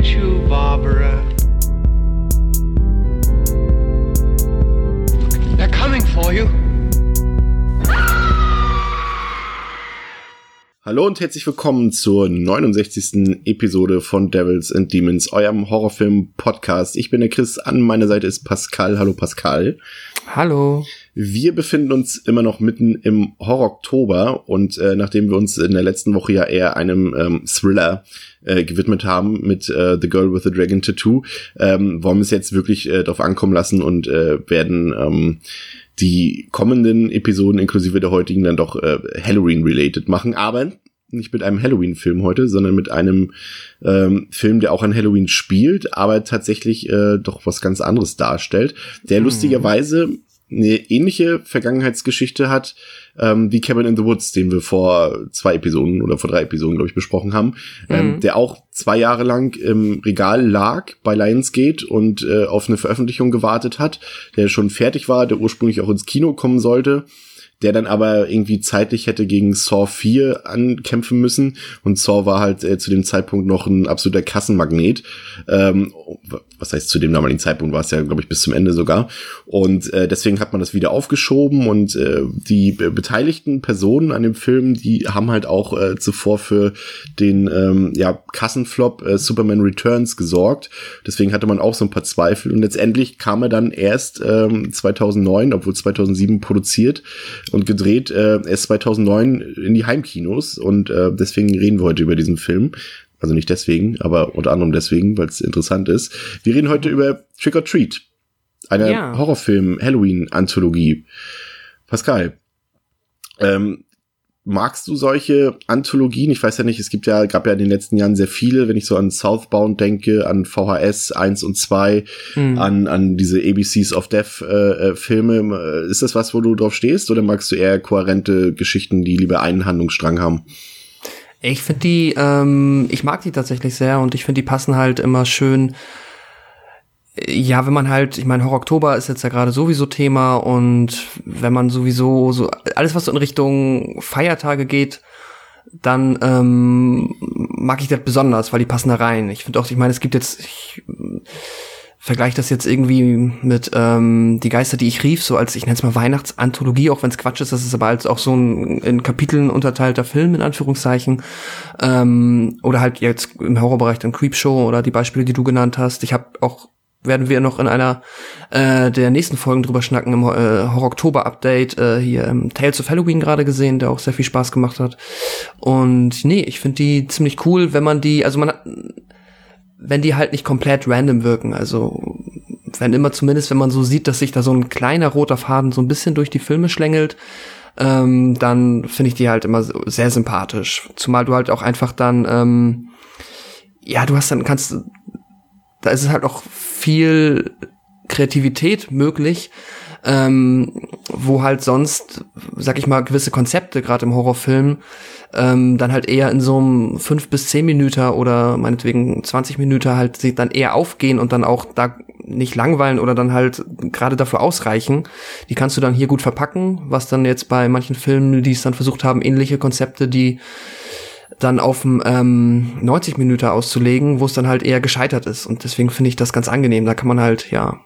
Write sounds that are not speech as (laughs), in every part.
get you, Barbara. They're coming for you. Hallo und herzlich willkommen zur 69. Episode von Devils and Demons, eurem Horrorfilm-Podcast. Ich bin der Chris, an meiner Seite ist Pascal. Hallo Pascal. Hallo. Wir befinden uns immer noch mitten im Horror-Oktober und äh, nachdem wir uns in der letzten Woche ja eher einem ähm, Thriller äh, gewidmet haben mit äh, The Girl with the Dragon Tattoo, ähm, wollen wir es jetzt wirklich äh, darauf ankommen lassen und äh, werden ähm, die kommenden Episoden inklusive der heutigen dann doch äh, Halloween-related machen, aber nicht mit einem Halloween-Film heute, sondern mit einem ähm, Film, der auch an Halloween spielt, aber tatsächlich äh, doch was ganz anderes darstellt, der mhm. lustigerweise eine ähnliche Vergangenheitsgeschichte hat ähm, wie Cabin in the Woods, den wir vor zwei Episoden oder vor drei Episoden, glaube ich, besprochen haben, mhm. ähm, der auch zwei Jahre lang im Regal lag bei Lionsgate und äh, auf eine Veröffentlichung gewartet hat, der schon fertig war, der ursprünglich auch ins Kino kommen sollte der dann aber irgendwie zeitlich hätte gegen Saw 4 ankämpfen müssen und Saw war halt äh, zu dem Zeitpunkt noch ein absoluter Kassenmagnet. Ähm, was heißt zu dem damaligen Zeitpunkt war es ja, glaube ich, bis zum Ende sogar. Und äh, deswegen hat man das wieder aufgeschoben und äh, die beteiligten Personen an dem Film, die haben halt auch äh, zuvor für den ähm, ja, Kassenflop äh, Superman Returns gesorgt. Deswegen hatte man auch so ein paar Zweifel und letztendlich kam er dann erst ähm, 2009, obwohl 2007 produziert und gedreht äh, erst 2009 in die Heimkinos und äh, deswegen reden wir heute über diesen Film. Also nicht deswegen, aber unter anderem deswegen, weil es interessant ist. Wir reden heute über Trick or Treat, eine ja. Horrorfilm-Halloween-Anthologie. Pascal, ähm, magst du solche Anthologien? Ich weiß ja nicht, es gibt ja, gab ja in den letzten Jahren sehr viele, wenn ich so an Southbound denke, an VHS 1 und 2, mhm. an, an diese ABCs of Death äh, äh, Filme. Ist das was, wo du drauf stehst oder magst du eher kohärente Geschichten, die lieber einen Handlungsstrang haben? Ich finde die, ähm, ich mag die tatsächlich sehr und ich finde, die passen halt immer schön ja, wenn man halt, ich meine, Horror Oktober ist jetzt ja gerade sowieso Thema und wenn man sowieso so alles, was so in Richtung Feiertage geht, dann ähm, mag ich das besonders, weil die passen da rein. Ich finde auch, ich meine, es gibt jetzt, ich vergleiche das jetzt irgendwie mit ähm, Die Geister, die ich rief, so als, ich nenne es mal Weihnachtsanthologie, auch wenn es Quatsch ist, das ist aber als auch so ein in Kapiteln unterteilter Film, in Anführungszeichen. Ähm, oder halt jetzt im Horrorbereich dann Creepshow oder die Beispiele, die du genannt hast. Ich habe auch werden wir noch in einer äh, der nächsten Folgen drüber schnacken im äh, Horror-Oktober-Update äh, hier im Tales of Halloween gerade gesehen, der auch sehr viel Spaß gemacht hat. Und nee, ich finde die ziemlich cool, wenn man die, also man hat, wenn die halt nicht komplett random wirken, also wenn immer zumindest, wenn man so sieht, dass sich da so ein kleiner roter Faden so ein bisschen durch die Filme schlängelt, ähm, dann finde ich die halt immer sehr sympathisch. Zumal du halt auch einfach dann, ähm, ja, du hast dann, kannst, da ist es halt auch viel Kreativität möglich, ähm, wo halt sonst, sag ich mal, gewisse Konzepte, gerade im Horrorfilm, ähm, dann halt eher in so einem fünf bis zehn Minuten oder meinetwegen 20 Minuten halt sich dann eher aufgehen und dann auch da nicht langweilen oder dann halt gerade dafür ausreichen. Die kannst du dann hier gut verpacken, was dann jetzt bei manchen Filmen, die es dann versucht haben, ähnliche Konzepte, die dann auf ähm, 90 Minuten auszulegen, wo es dann halt eher gescheitert ist. Und deswegen finde ich das ganz angenehm. Da kann man halt, ja,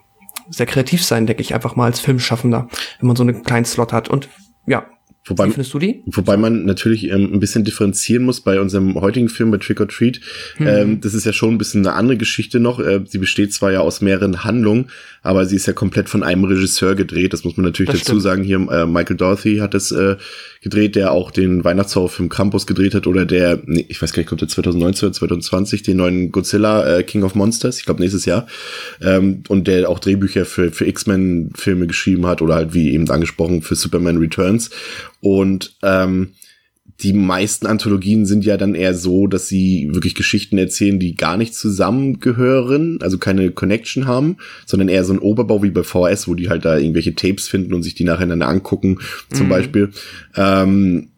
sehr kreativ sein, denke ich, einfach mal als Filmschaffender, wenn man so einen kleinen Slot hat. Und ja, Wobei, Wie findest du die? Wobei man natürlich ähm, ein bisschen differenzieren muss bei unserem heutigen Film bei Trick or Treat. Mhm. Ähm, das ist ja schon ein bisschen eine andere Geschichte noch. Äh, sie besteht zwar ja aus mehreren Handlungen, aber sie ist ja komplett von einem Regisseur gedreht. Das muss man natürlich das dazu stimmt. sagen. Hier äh, Michael Dorothy hat es äh, gedreht, der auch den Weihnachtshorrorfilm Campus gedreht hat oder der, nee, ich weiß gar nicht, kommt der 2019 oder 2020, den neuen Godzilla äh, King of Monsters, ich glaube nächstes Jahr. Ähm, und der auch Drehbücher für, für X-Men-Filme geschrieben hat oder halt wie eben angesprochen für Superman Returns. Und ähm, die meisten Anthologien sind ja dann eher so, dass sie wirklich Geschichten erzählen, die gar nicht zusammengehören, also keine Connection haben, sondern eher so ein Oberbau wie bei VHS, wo die halt da irgendwelche Tapes finden und sich die nacheinander angucken, zum mhm. Beispiel. Ähm,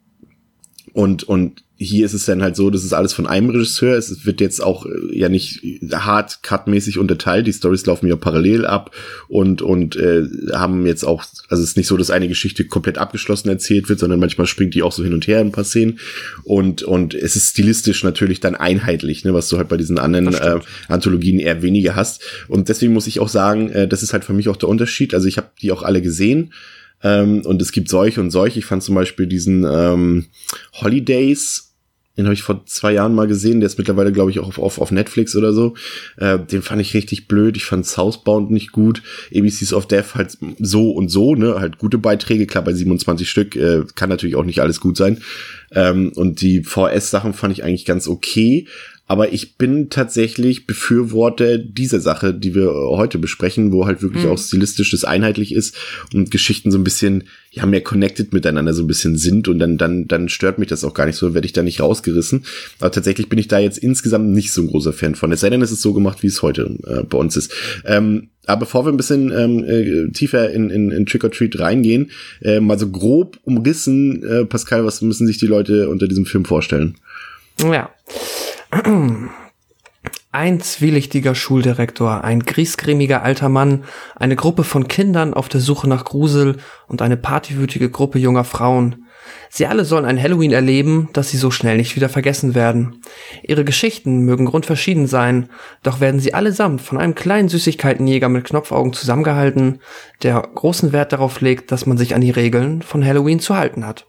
und, und hier ist es dann halt so, das ist alles von einem Regisseur. Es wird jetzt auch äh, ja nicht hart cutmäßig unterteilt. Die Stories laufen ja parallel ab und und äh, haben jetzt auch, also es ist nicht so, dass eine Geschichte komplett abgeschlossen erzählt wird, sondern manchmal springt die auch so hin und her in ein paar Szenen. Und und es ist stilistisch natürlich dann einheitlich, ne, was du halt bei diesen anderen äh, Anthologien eher weniger hast. Und deswegen muss ich auch sagen, äh, das ist halt für mich auch der Unterschied. Also ich habe die auch alle gesehen. Ähm, und es gibt solche und solche. Ich fand zum Beispiel diesen ähm, Holidays den habe ich vor zwei Jahren mal gesehen. Der ist mittlerweile, glaube ich, auch auf, auf, auf Netflix oder so. Äh, den fand ich richtig blöd. Ich fand Southbound nicht gut. ABCs of Death halt so und so, ne? Halt gute Beiträge. Klar, bei 27 Stück äh, kann natürlich auch nicht alles gut sein. Ähm, und die VS-Sachen fand ich eigentlich ganz okay. Aber ich bin tatsächlich Befürworter dieser Sache, die wir heute besprechen, wo halt wirklich mhm. auch stilistisch das einheitlich ist und Geschichten so ein bisschen, ja, mehr connected miteinander so ein bisschen sind und dann, dann, dann stört mich das auch gar nicht so, werde ich da nicht rausgerissen. Aber tatsächlich bin ich da jetzt insgesamt nicht so ein großer Fan von. Es sei denn, es ist so gemacht, wie es heute äh, bei uns ist. Ähm, aber bevor wir ein bisschen ähm, äh, tiefer in, in, in Trick or Treat reingehen, äh, mal so grob umrissen, äh, Pascal, was müssen sich die Leute unter diesem Film vorstellen? Ja. (clears throat) Ein zwielichtiger Schuldirektor, ein griesgrämiger alter Mann, eine Gruppe von Kindern auf der Suche nach Grusel und eine partywütige Gruppe junger Frauen. Sie alle sollen ein Halloween erleben, das sie so schnell nicht wieder vergessen werden. Ihre Geschichten mögen grundverschieden sein, doch werden sie allesamt von einem kleinen Süßigkeitenjäger mit Knopfaugen zusammengehalten, der großen Wert darauf legt, dass man sich an die Regeln von Halloween zu halten hat.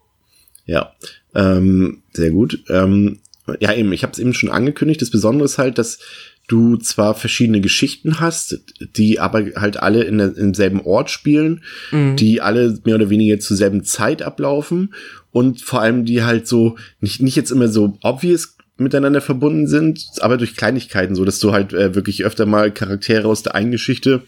Ja, ähm, sehr gut. Ähm, ja, eben, ich habe es eben schon angekündigt. Das Besondere ist halt, dass du zwar verschiedene Geschichten hast, die aber halt alle in der, im selben Ort spielen, mhm. die alle mehr oder weniger zur selben Zeit ablaufen und vor allem die halt so nicht, nicht jetzt immer so obvious miteinander verbunden sind, aber durch Kleinigkeiten, so dass du halt äh, wirklich öfter mal Charaktere aus der einen Geschichte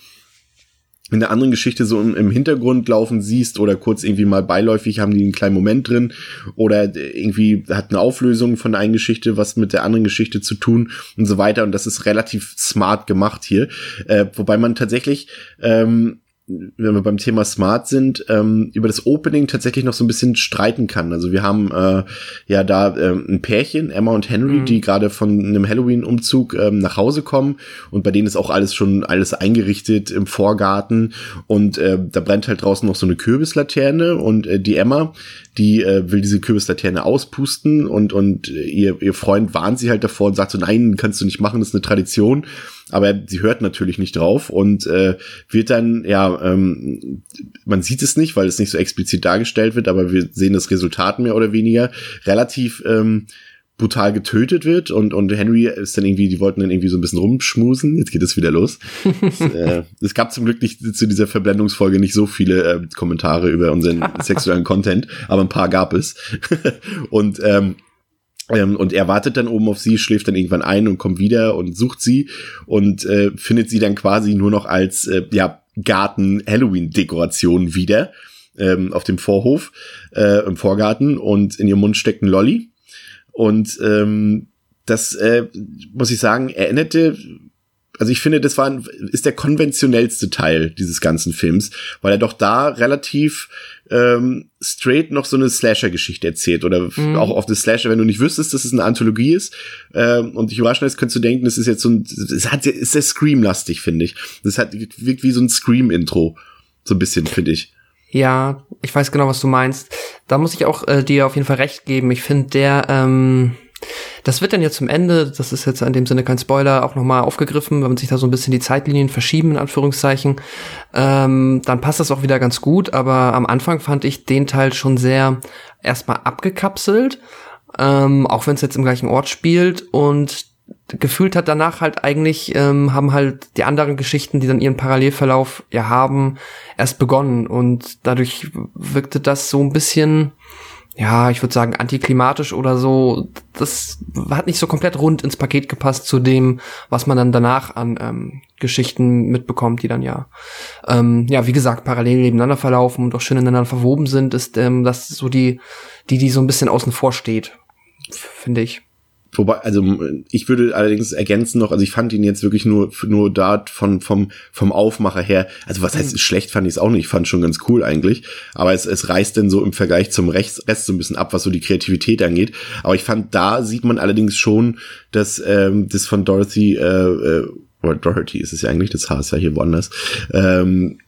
in der anderen Geschichte so im, im, Hintergrund laufen siehst oder kurz irgendwie mal beiläufig haben die einen kleinen Moment drin oder irgendwie hat eine Auflösung von der einen Geschichte was mit der anderen Geschichte zu tun und so weiter und das ist relativ smart gemacht hier, äh, wobei man tatsächlich ähm, wenn wir beim Thema Smart sind, ähm, über das Opening tatsächlich noch so ein bisschen streiten kann. Also wir haben äh, ja da äh, ein Pärchen, Emma und Henry, mhm. die gerade von einem Halloween-Umzug ähm, nach Hause kommen und bei denen ist auch alles schon alles eingerichtet im Vorgarten und äh, da brennt halt draußen noch so eine Kürbislaterne und äh, die Emma, die äh, will diese Kürbislaterne auspusten und und ihr ihr Freund warnt sie halt davor und sagt so nein kannst du nicht machen das ist eine Tradition. Aber sie hört natürlich nicht drauf und äh, wird dann, ja, ähm, man sieht es nicht, weil es nicht so explizit dargestellt wird, aber wir sehen das Resultat mehr oder weniger. Relativ ähm, brutal getötet wird und und Henry ist dann irgendwie, die wollten dann irgendwie so ein bisschen rumschmusen. Jetzt geht es wieder los. es, (laughs) äh, es gab zum Glück nicht zu dieser Verblendungsfolge nicht so viele äh, Kommentare über unseren (laughs) sexuellen Content, aber ein paar gab es. (laughs) und ähm, ähm, und er wartet dann oben auf sie, schläft dann irgendwann ein und kommt wieder und sucht sie und äh, findet sie dann quasi nur noch als äh, ja, Garten-Halloween-Dekoration wieder ähm, auf dem Vorhof, äh, im Vorgarten und in ihrem Mund steckt ein Lolly. Und ähm, das, äh, muss ich sagen, erinnerte also ich finde, das war ein, ist der konventionellste Teil dieses ganzen Films, weil er doch da relativ ähm, straight noch so eine Slasher-Geschichte erzählt oder mhm. auch auf eine Slasher, wenn du nicht wüsstest, dass es eine Anthologie ist ähm, und dich überraschen lässt, könntest du denken, das ist jetzt so ein, es hat, ist sehr Scream-lastig, finde ich. Das hat wirkt wie so ein Scream-Intro, so ein bisschen, finde ich. Ja, ich weiß genau, was du meinst. Da muss ich auch äh, dir auf jeden Fall recht geben. Ich finde, der ähm das wird dann jetzt zum Ende, das ist jetzt in dem Sinne kein Spoiler, auch nochmal aufgegriffen, wenn man sich da so ein bisschen die Zeitlinien verschieben, in Anführungszeichen, ähm, dann passt das auch wieder ganz gut, aber am Anfang fand ich den Teil schon sehr erstmal abgekapselt, ähm, auch wenn es jetzt im gleichen Ort spielt und gefühlt hat danach halt eigentlich, ähm, haben halt die anderen Geschichten, die dann ihren Parallelverlauf ja haben, erst begonnen und dadurch wirkte das so ein bisschen ja, ich würde sagen, antiklimatisch oder so. Das hat nicht so komplett rund ins Paket gepasst zu dem, was man dann danach an ähm, Geschichten mitbekommt, die dann ja, ähm, ja, wie gesagt, parallel nebeneinander verlaufen und auch schön ineinander verwoben sind, ist ähm, das so die, die, die so ein bisschen außen vor steht, finde ich. Wobei, also ich würde allerdings ergänzen noch, also ich fand ihn jetzt wirklich nur nur da von vom vom Aufmacher her, also was heißt mhm. schlecht fand ich es auch nicht, ich fand schon ganz cool eigentlich, aber es, es reißt denn so im Vergleich zum Rest, Rest so ein bisschen ab, was so die Kreativität angeht. Aber ich fand, da sieht man allerdings schon, dass ähm, das von Dorothy äh, äh, oder Dorothy ist es ja eigentlich, das Haar ist ja hier woanders, ähm,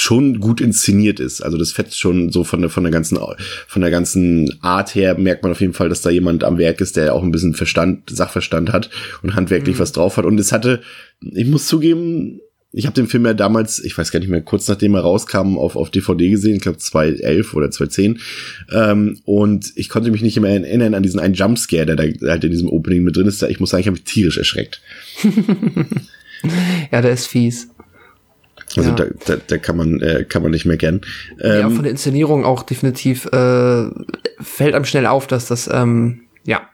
schon gut inszeniert ist. Also das fetzt schon so von der von der ganzen von der ganzen Art her merkt man auf jeden Fall, dass da jemand am Werk ist, der auch ein bisschen Verstand, Sachverstand hat und handwerklich mhm. was drauf hat. Und es hatte, ich muss zugeben, ich habe den Film ja damals, ich weiß gar nicht mehr, kurz nachdem er rauskam, auf, auf DVD gesehen, ich glaube 2011 oder 2010. Ähm, und ich konnte mich nicht mehr erinnern an diesen einen Jumpscare, der da halt in diesem Opening mit drin ist. Ich muss sagen, ich habe mich tierisch erschreckt. (laughs) ja, der ist fies. Also ja. da, da, da kann man äh, kann man nicht mehr kennen. Ähm, ja, von der Inszenierung auch definitiv äh, fällt einem schnell auf, dass das ähm, ja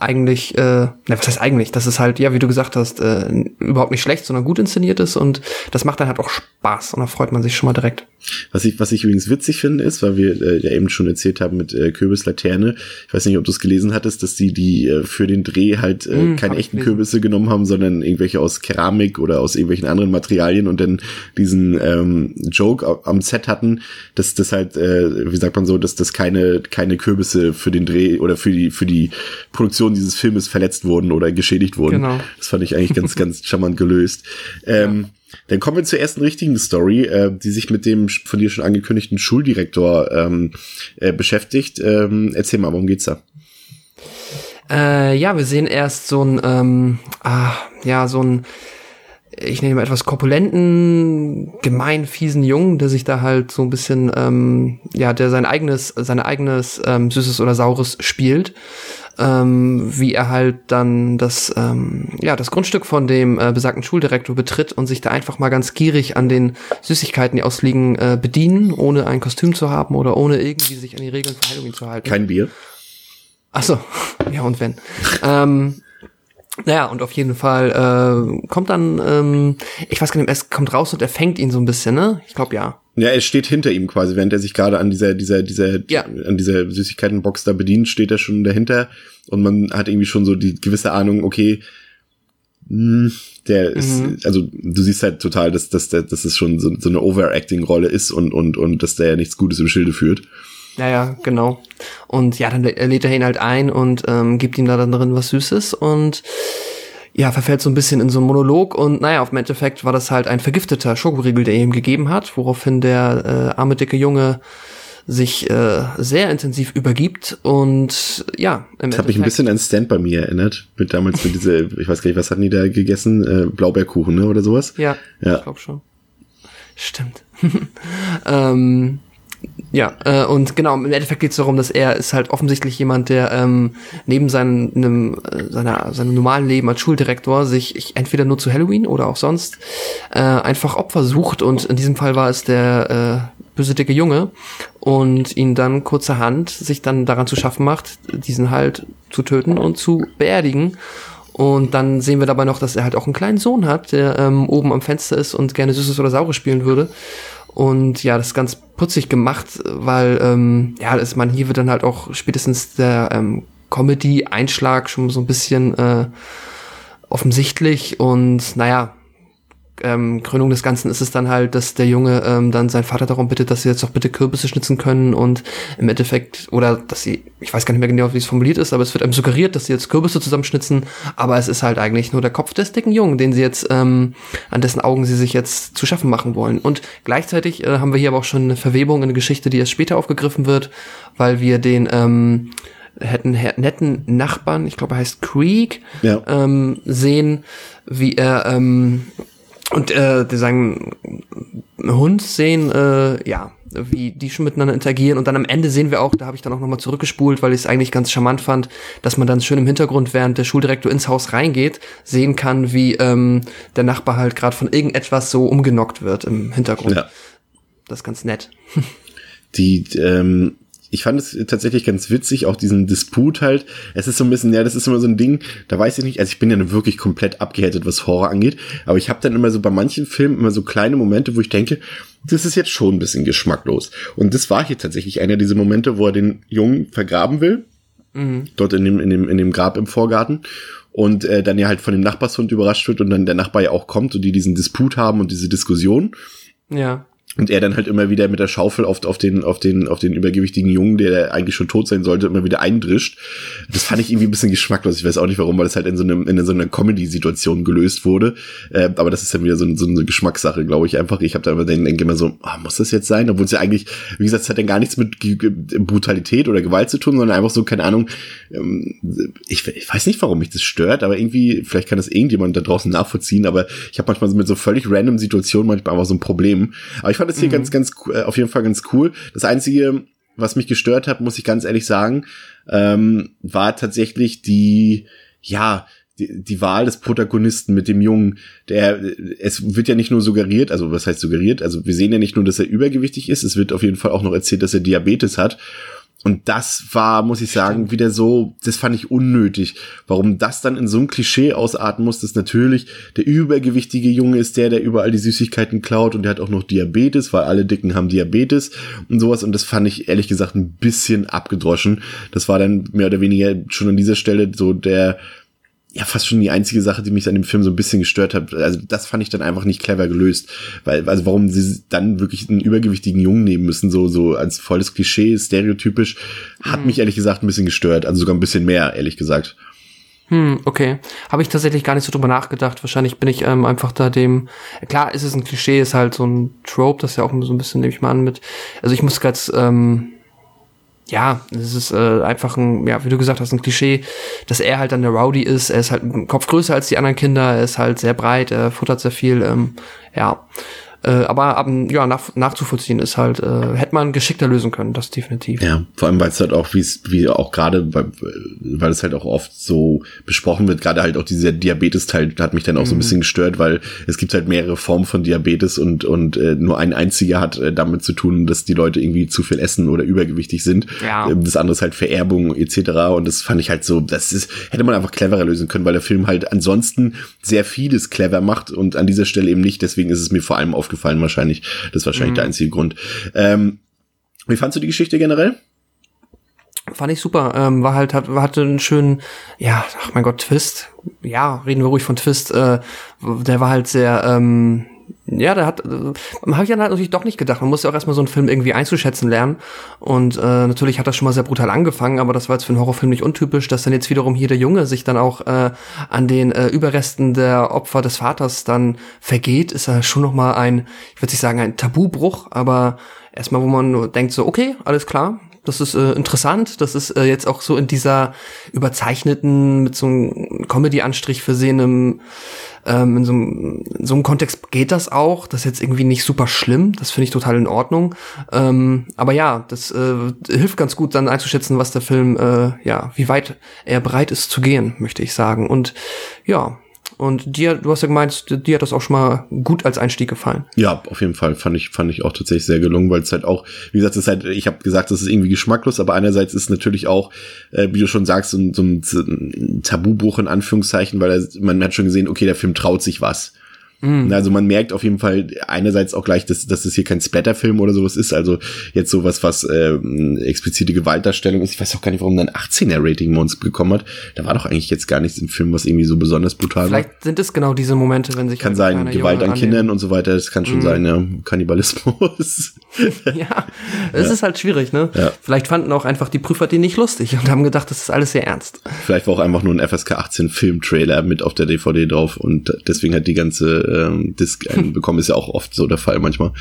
eigentlich, äh, na, was heißt eigentlich, dass es halt, ja, wie du gesagt hast, äh, überhaupt nicht schlecht, sondern gut inszeniert ist und das macht dann halt auch Spaß und da freut man sich schon mal direkt. Was ich, was ich übrigens witzig finde, ist, weil wir äh, ja eben schon erzählt haben mit äh, Kürbislaterne, ich weiß nicht, ob du es gelesen hattest, dass die die äh, für den Dreh halt äh, mm, keine echten Kürbisse genommen haben, sondern irgendwelche aus Keramik oder aus irgendwelchen anderen Materialien und dann diesen ähm, Joke am Set hatten, dass das halt, äh, wie sagt man so, dass das keine keine Kürbisse für den Dreh oder für die für die Produktion dieses Filmes verletzt wurden oder geschädigt wurden. Genau. Das fand ich eigentlich ganz, (laughs) ganz charmant gelöst. Ähm, ja. Dann kommen wir zur ersten richtigen Story, äh, die sich mit dem von dir schon angekündigten Schuldirektor ähm, äh, beschäftigt. Ähm, erzähl mal, worum geht's da? Äh, ja, wir sehen erst so ein, ähm, ah, ja, so ein, ich nenne mal etwas korpulenten, gemein, fiesen Jungen, der sich da halt so ein bisschen, ähm, ja, der sein eigenes, sein eigenes ähm, Süßes oder Saures spielt ähm, wie er halt dann das, ähm, ja, das Grundstück von dem äh, besagten Schuldirektor betritt und sich da einfach mal ganz gierig an den Süßigkeiten, die ausliegen, äh, bedienen, ohne ein Kostüm zu haben oder ohne irgendwie sich an die Regeln von Halloween zu halten. Kein Bier. Ach so, (laughs) ja und wenn. ähm, naja, und auf jeden Fall äh, kommt dann, ähm, ich weiß gar nicht, es kommt raus und er fängt ihn so ein bisschen, ne? Ich glaube ja. Ja, er steht hinter ihm quasi, während er sich gerade an dieser, dieser, dieser, ja. an dieser Süßigkeitenbox da bedient, steht er schon dahinter und man hat irgendwie schon so die gewisse Ahnung, okay, mh, hm, der ist, mhm. also du siehst halt total, dass, dass, dass, dass es schon so, so eine Overacting-Rolle ist und, und, und dass der ja nichts Gutes im Schilde führt. Ja, ja, genau. Und ja, dann lädt er ihn halt ein und ähm, gibt ihm da dann drin was Süßes und ja, verfällt so ein bisschen in so einen Monolog und naja, auf dem Endeffekt war das halt ein vergifteter Schokoriegel, der ihm gegeben hat, woraufhin der äh, arme dicke Junge sich äh, sehr intensiv übergibt und ja. Im das hat mich ein bisschen an Stand bei mir erinnert, mit damals mit diese, (laughs) ich weiß gar nicht, was hatten die da gegessen, äh, Blaubeerkuchen ne oder sowas? Ja, ja. ich glaube schon. Stimmt. (laughs) ähm, ja, äh, und genau, im Endeffekt geht es darum, dass er ist halt offensichtlich jemand, der ähm, neben seinem, äh, seiner, seinem normalen Leben als Schuldirektor sich ich, entweder nur zu Halloween oder auch sonst äh, einfach Opfer sucht und in diesem Fall war es der äh, böse dicke Junge und ihn dann kurzerhand sich dann daran zu schaffen macht, diesen halt zu töten und zu beerdigen. Und dann sehen wir dabei noch, dass er halt auch einen kleinen Sohn hat, der ähm, oben am Fenster ist und gerne Süßes oder Saures spielen würde. Und ja, das ist ganz putzig gemacht, weil, ähm, ja, ist man hier wird dann halt auch spätestens der ähm, Comedy-Einschlag schon so ein bisschen äh, offensichtlich. Und naja, ähm, Krönung des Ganzen ist es dann halt, dass der Junge ähm, dann seinen Vater darum bittet, dass sie jetzt doch bitte Kürbisse schnitzen können und im Endeffekt, oder dass sie, ich weiß gar nicht mehr genau, wie es formuliert ist, aber es wird einem suggeriert, dass sie jetzt Kürbisse zusammenschnitzen, aber es ist halt eigentlich nur der Kopf des dicken Jungen, den sie jetzt, ähm, an dessen Augen sie sich jetzt zu schaffen machen wollen. Und gleichzeitig äh, haben wir hier aber auch schon eine Verwebung in eine Geschichte, die erst später aufgegriffen wird, weil wir den, ähm, hätten netten Nachbarn, ich glaube er heißt Creek, ja. ähm, sehen, wie er ähm, und äh, die sagen Hund sehen, äh, ja, wie die schon miteinander interagieren und dann am Ende sehen wir auch, da habe ich dann auch nochmal zurückgespult, weil ich es eigentlich ganz charmant fand, dass man dann schön im Hintergrund, während der Schuldirektor ins Haus reingeht, sehen kann, wie ähm, der Nachbar halt gerade von irgendetwas so umgenockt wird im Hintergrund. Ja. Das ist ganz nett. Die ähm, ich fand es tatsächlich ganz witzig, auch diesen Disput halt. Es ist so ein bisschen, ja, das ist immer so ein Ding, da weiß ich nicht, also ich bin ja wirklich komplett abgehärtet, was Horror angeht, aber ich habe dann immer so bei manchen Filmen immer so kleine Momente, wo ich denke, das ist jetzt schon ein bisschen geschmacklos. Und das war hier tatsächlich einer dieser Momente, wo er den Jungen vergraben will dort in dem, in dem, in dem Grab im Vorgarten und äh, dann ja halt von dem Nachbarshund überrascht wird und dann der Nachbar ja auch kommt und die diesen Disput haben und diese Diskussion. Ja. Und er dann halt immer wieder mit der Schaufel auf, auf den, auf den, auf den übergewichtigen Jungen, der eigentlich schon tot sein sollte, immer wieder eindrischt. Das fand ich irgendwie ein bisschen geschmacklos. Ich weiß auch nicht warum, weil das halt in so einem, in so einer Comedy-Situation gelöst wurde. Äh, aber das ist dann wieder so, so eine Geschmackssache, glaube ich einfach. Ich habe da immer den, denke immer so, ah, muss das jetzt sein? Obwohl es ja eigentlich, wie gesagt, es hat dann gar nichts mit G G Brutalität oder Gewalt zu tun, sondern einfach so, keine Ahnung, ähm, ich, ich weiß nicht, warum mich das stört, aber irgendwie, vielleicht kann das irgendjemand da draußen nachvollziehen, aber ich habe manchmal so mit so völlig random Situationen manchmal einfach so ein Problem. Aber ich fand das hier mhm. ganz, ganz, äh, auf jeden Fall ganz cool. Das einzige, was mich gestört hat, muss ich ganz ehrlich sagen, ähm, war tatsächlich die, ja, die, die Wahl des Protagonisten mit dem Jungen, der, es wird ja nicht nur suggeriert, also was heißt suggeriert, also wir sehen ja nicht nur, dass er übergewichtig ist, es wird auf jeden Fall auch noch erzählt, dass er Diabetes hat und das war, muss ich sagen, Stimmt. wieder so, das fand ich unnötig. Warum das dann in so ein Klischee ausarten muss, dass natürlich der übergewichtige Junge ist der, der überall die Süßigkeiten klaut und der hat auch noch Diabetes, weil alle Dicken haben Diabetes und sowas. Und das fand ich ehrlich gesagt ein bisschen abgedroschen. Das war dann mehr oder weniger schon an dieser Stelle so der, ja fast schon die einzige Sache, die mich an dem Film so ein bisschen gestört hat. Also das fand ich dann einfach nicht clever gelöst, weil also warum sie dann wirklich einen übergewichtigen Jungen nehmen müssen, so so als volles Klischee, stereotypisch, hat mhm. mich ehrlich gesagt ein bisschen gestört, also sogar ein bisschen mehr ehrlich gesagt. Hm, okay. Habe ich tatsächlich gar nicht so drüber nachgedacht. Wahrscheinlich bin ich ähm, einfach da dem. Klar, ist es ein Klischee, ist halt so ein Trope, das ja auch so ein bisschen, nehme ich mal an, mit. Also ich muss gerade ähm, ja, es ist äh, einfach ein, ja, wie du gesagt hast, ein Klischee, dass er halt dann der Rowdy ist. Er ist halt ein Kopf größer als die anderen Kinder, er ist halt sehr breit, er futtert sehr viel. Ähm, ja, äh, aber ab, ja, nach, nachzuvollziehen ist halt, äh, hätte man geschickter lösen können, das definitiv. Ja, vor allem, weil es halt auch, wie es, wie auch gerade, weil, weil es halt auch oft so besprochen wird, gerade halt auch dieser Diabetes-Teil hat mich dann auch mhm. so ein mhm. bisschen gestört, weil es gibt halt mehrere Formen von Diabetes und, und äh, nur ein einziger hat äh, damit zu tun, dass die Leute irgendwie zu viel essen oder übergewichtig sind. Ja. Ähm, das andere ist halt Vererbung etc. Und das fand ich halt so, das ist, hätte man einfach cleverer lösen können, weil der Film halt ansonsten sehr vieles clever macht und an dieser Stelle eben nicht. Deswegen ist es mir vor allem aufgefallen, aufgefallen wahrscheinlich. Das ist wahrscheinlich mhm. der einzige Grund. Ähm, wie fandst du die Geschichte generell? Fand ich super. Ähm, war halt, hat, hatte einen schönen, ja, ach mein Gott, Twist. Ja, reden wir ruhig von Twist. Äh, der war halt sehr, ähm, ja, da hat, äh, habe ich dann halt natürlich doch nicht gedacht. Man muss ja auch erstmal so einen Film irgendwie einzuschätzen lernen. Und äh, natürlich hat das schon mal sehr brutal angefangen, aber das war jetzt für einen Horrorfilm nicht untypisch, dass dann jetzt wiederum hier der Junge sich dann auch äh, an den äh, Überresten der Opfer des Vaters dann vergeht, ist ja schon noch mal ein, ich würde nicht sagen ein Tabubruch, aber erstmal, wo man denkt so, okay, alles klar, das ist äh, interessant. Das ist äh, jetzt auch so in dieser überzeichneten, mit so einem Comedy-Anstrich versehenem ähm, in, so einem, in so einem Kontext geht das auch. Das ist jetzt irgendwie nicht super schlimm. Das finde ich total in Ordnung. Ähm, aber ja, das äh, hilft ganz gut dann einzuschätzen, was der Film, äh, ja, wie weit er bereit ist zu gehen, möchte ich sagen. Und ja, und dir, du hast ja gemeint, dir hat das auch schon mal gut als Einstieg gefallen. Ja, auf jeden Fall fand ich fand ich auch tatsächlich sehr gelungen, weil es halt auch, wie gesagt, es ist halt, ich habe gesagt, das ist irgendwie geschmacklos, aber einerseits ist natürlich auch, äh, wie du schon sagst, so, so ein Tabubuch in Anführungszeichen, weil er, man hat schon gesehen, okay, der Film traut sich was. Mhm. Also man merkt auf jeden Fall einerseits auch gleich, dass, dass das hier kein Splatterfilm oder sowas ist, also jetzt sowas, was äh, explizite Gewaltdarstellung ist. Ich weiß auch gar nicht, warum dann 18er Rating bei uns bekommen hat. Da war doch eigentlich jetzt gar nichts im Film, was irgendwie so besonders brutal Vielleicht war. Vielleicht sind es genau diese Momente, wenn sich kann sein Gewalt an Kindern und so weiter. Das kann schon mhm. sein, ja, Kannibalismus. (laughs) ja, es ja. ist halt schwierig, ne? Ja. Vielleicht fanden auch einfach die Prüfer die nicht lustig und haben gedacht, das ist alles sehr ernst. Vielleicht war auch einfach nur ein FSK 18 Filmtrailer mit auf der DVD drauf und deswegen hat die ganze ähm, Disc (laughs) bekommen, ist ja auch oft so der Fall manchmal.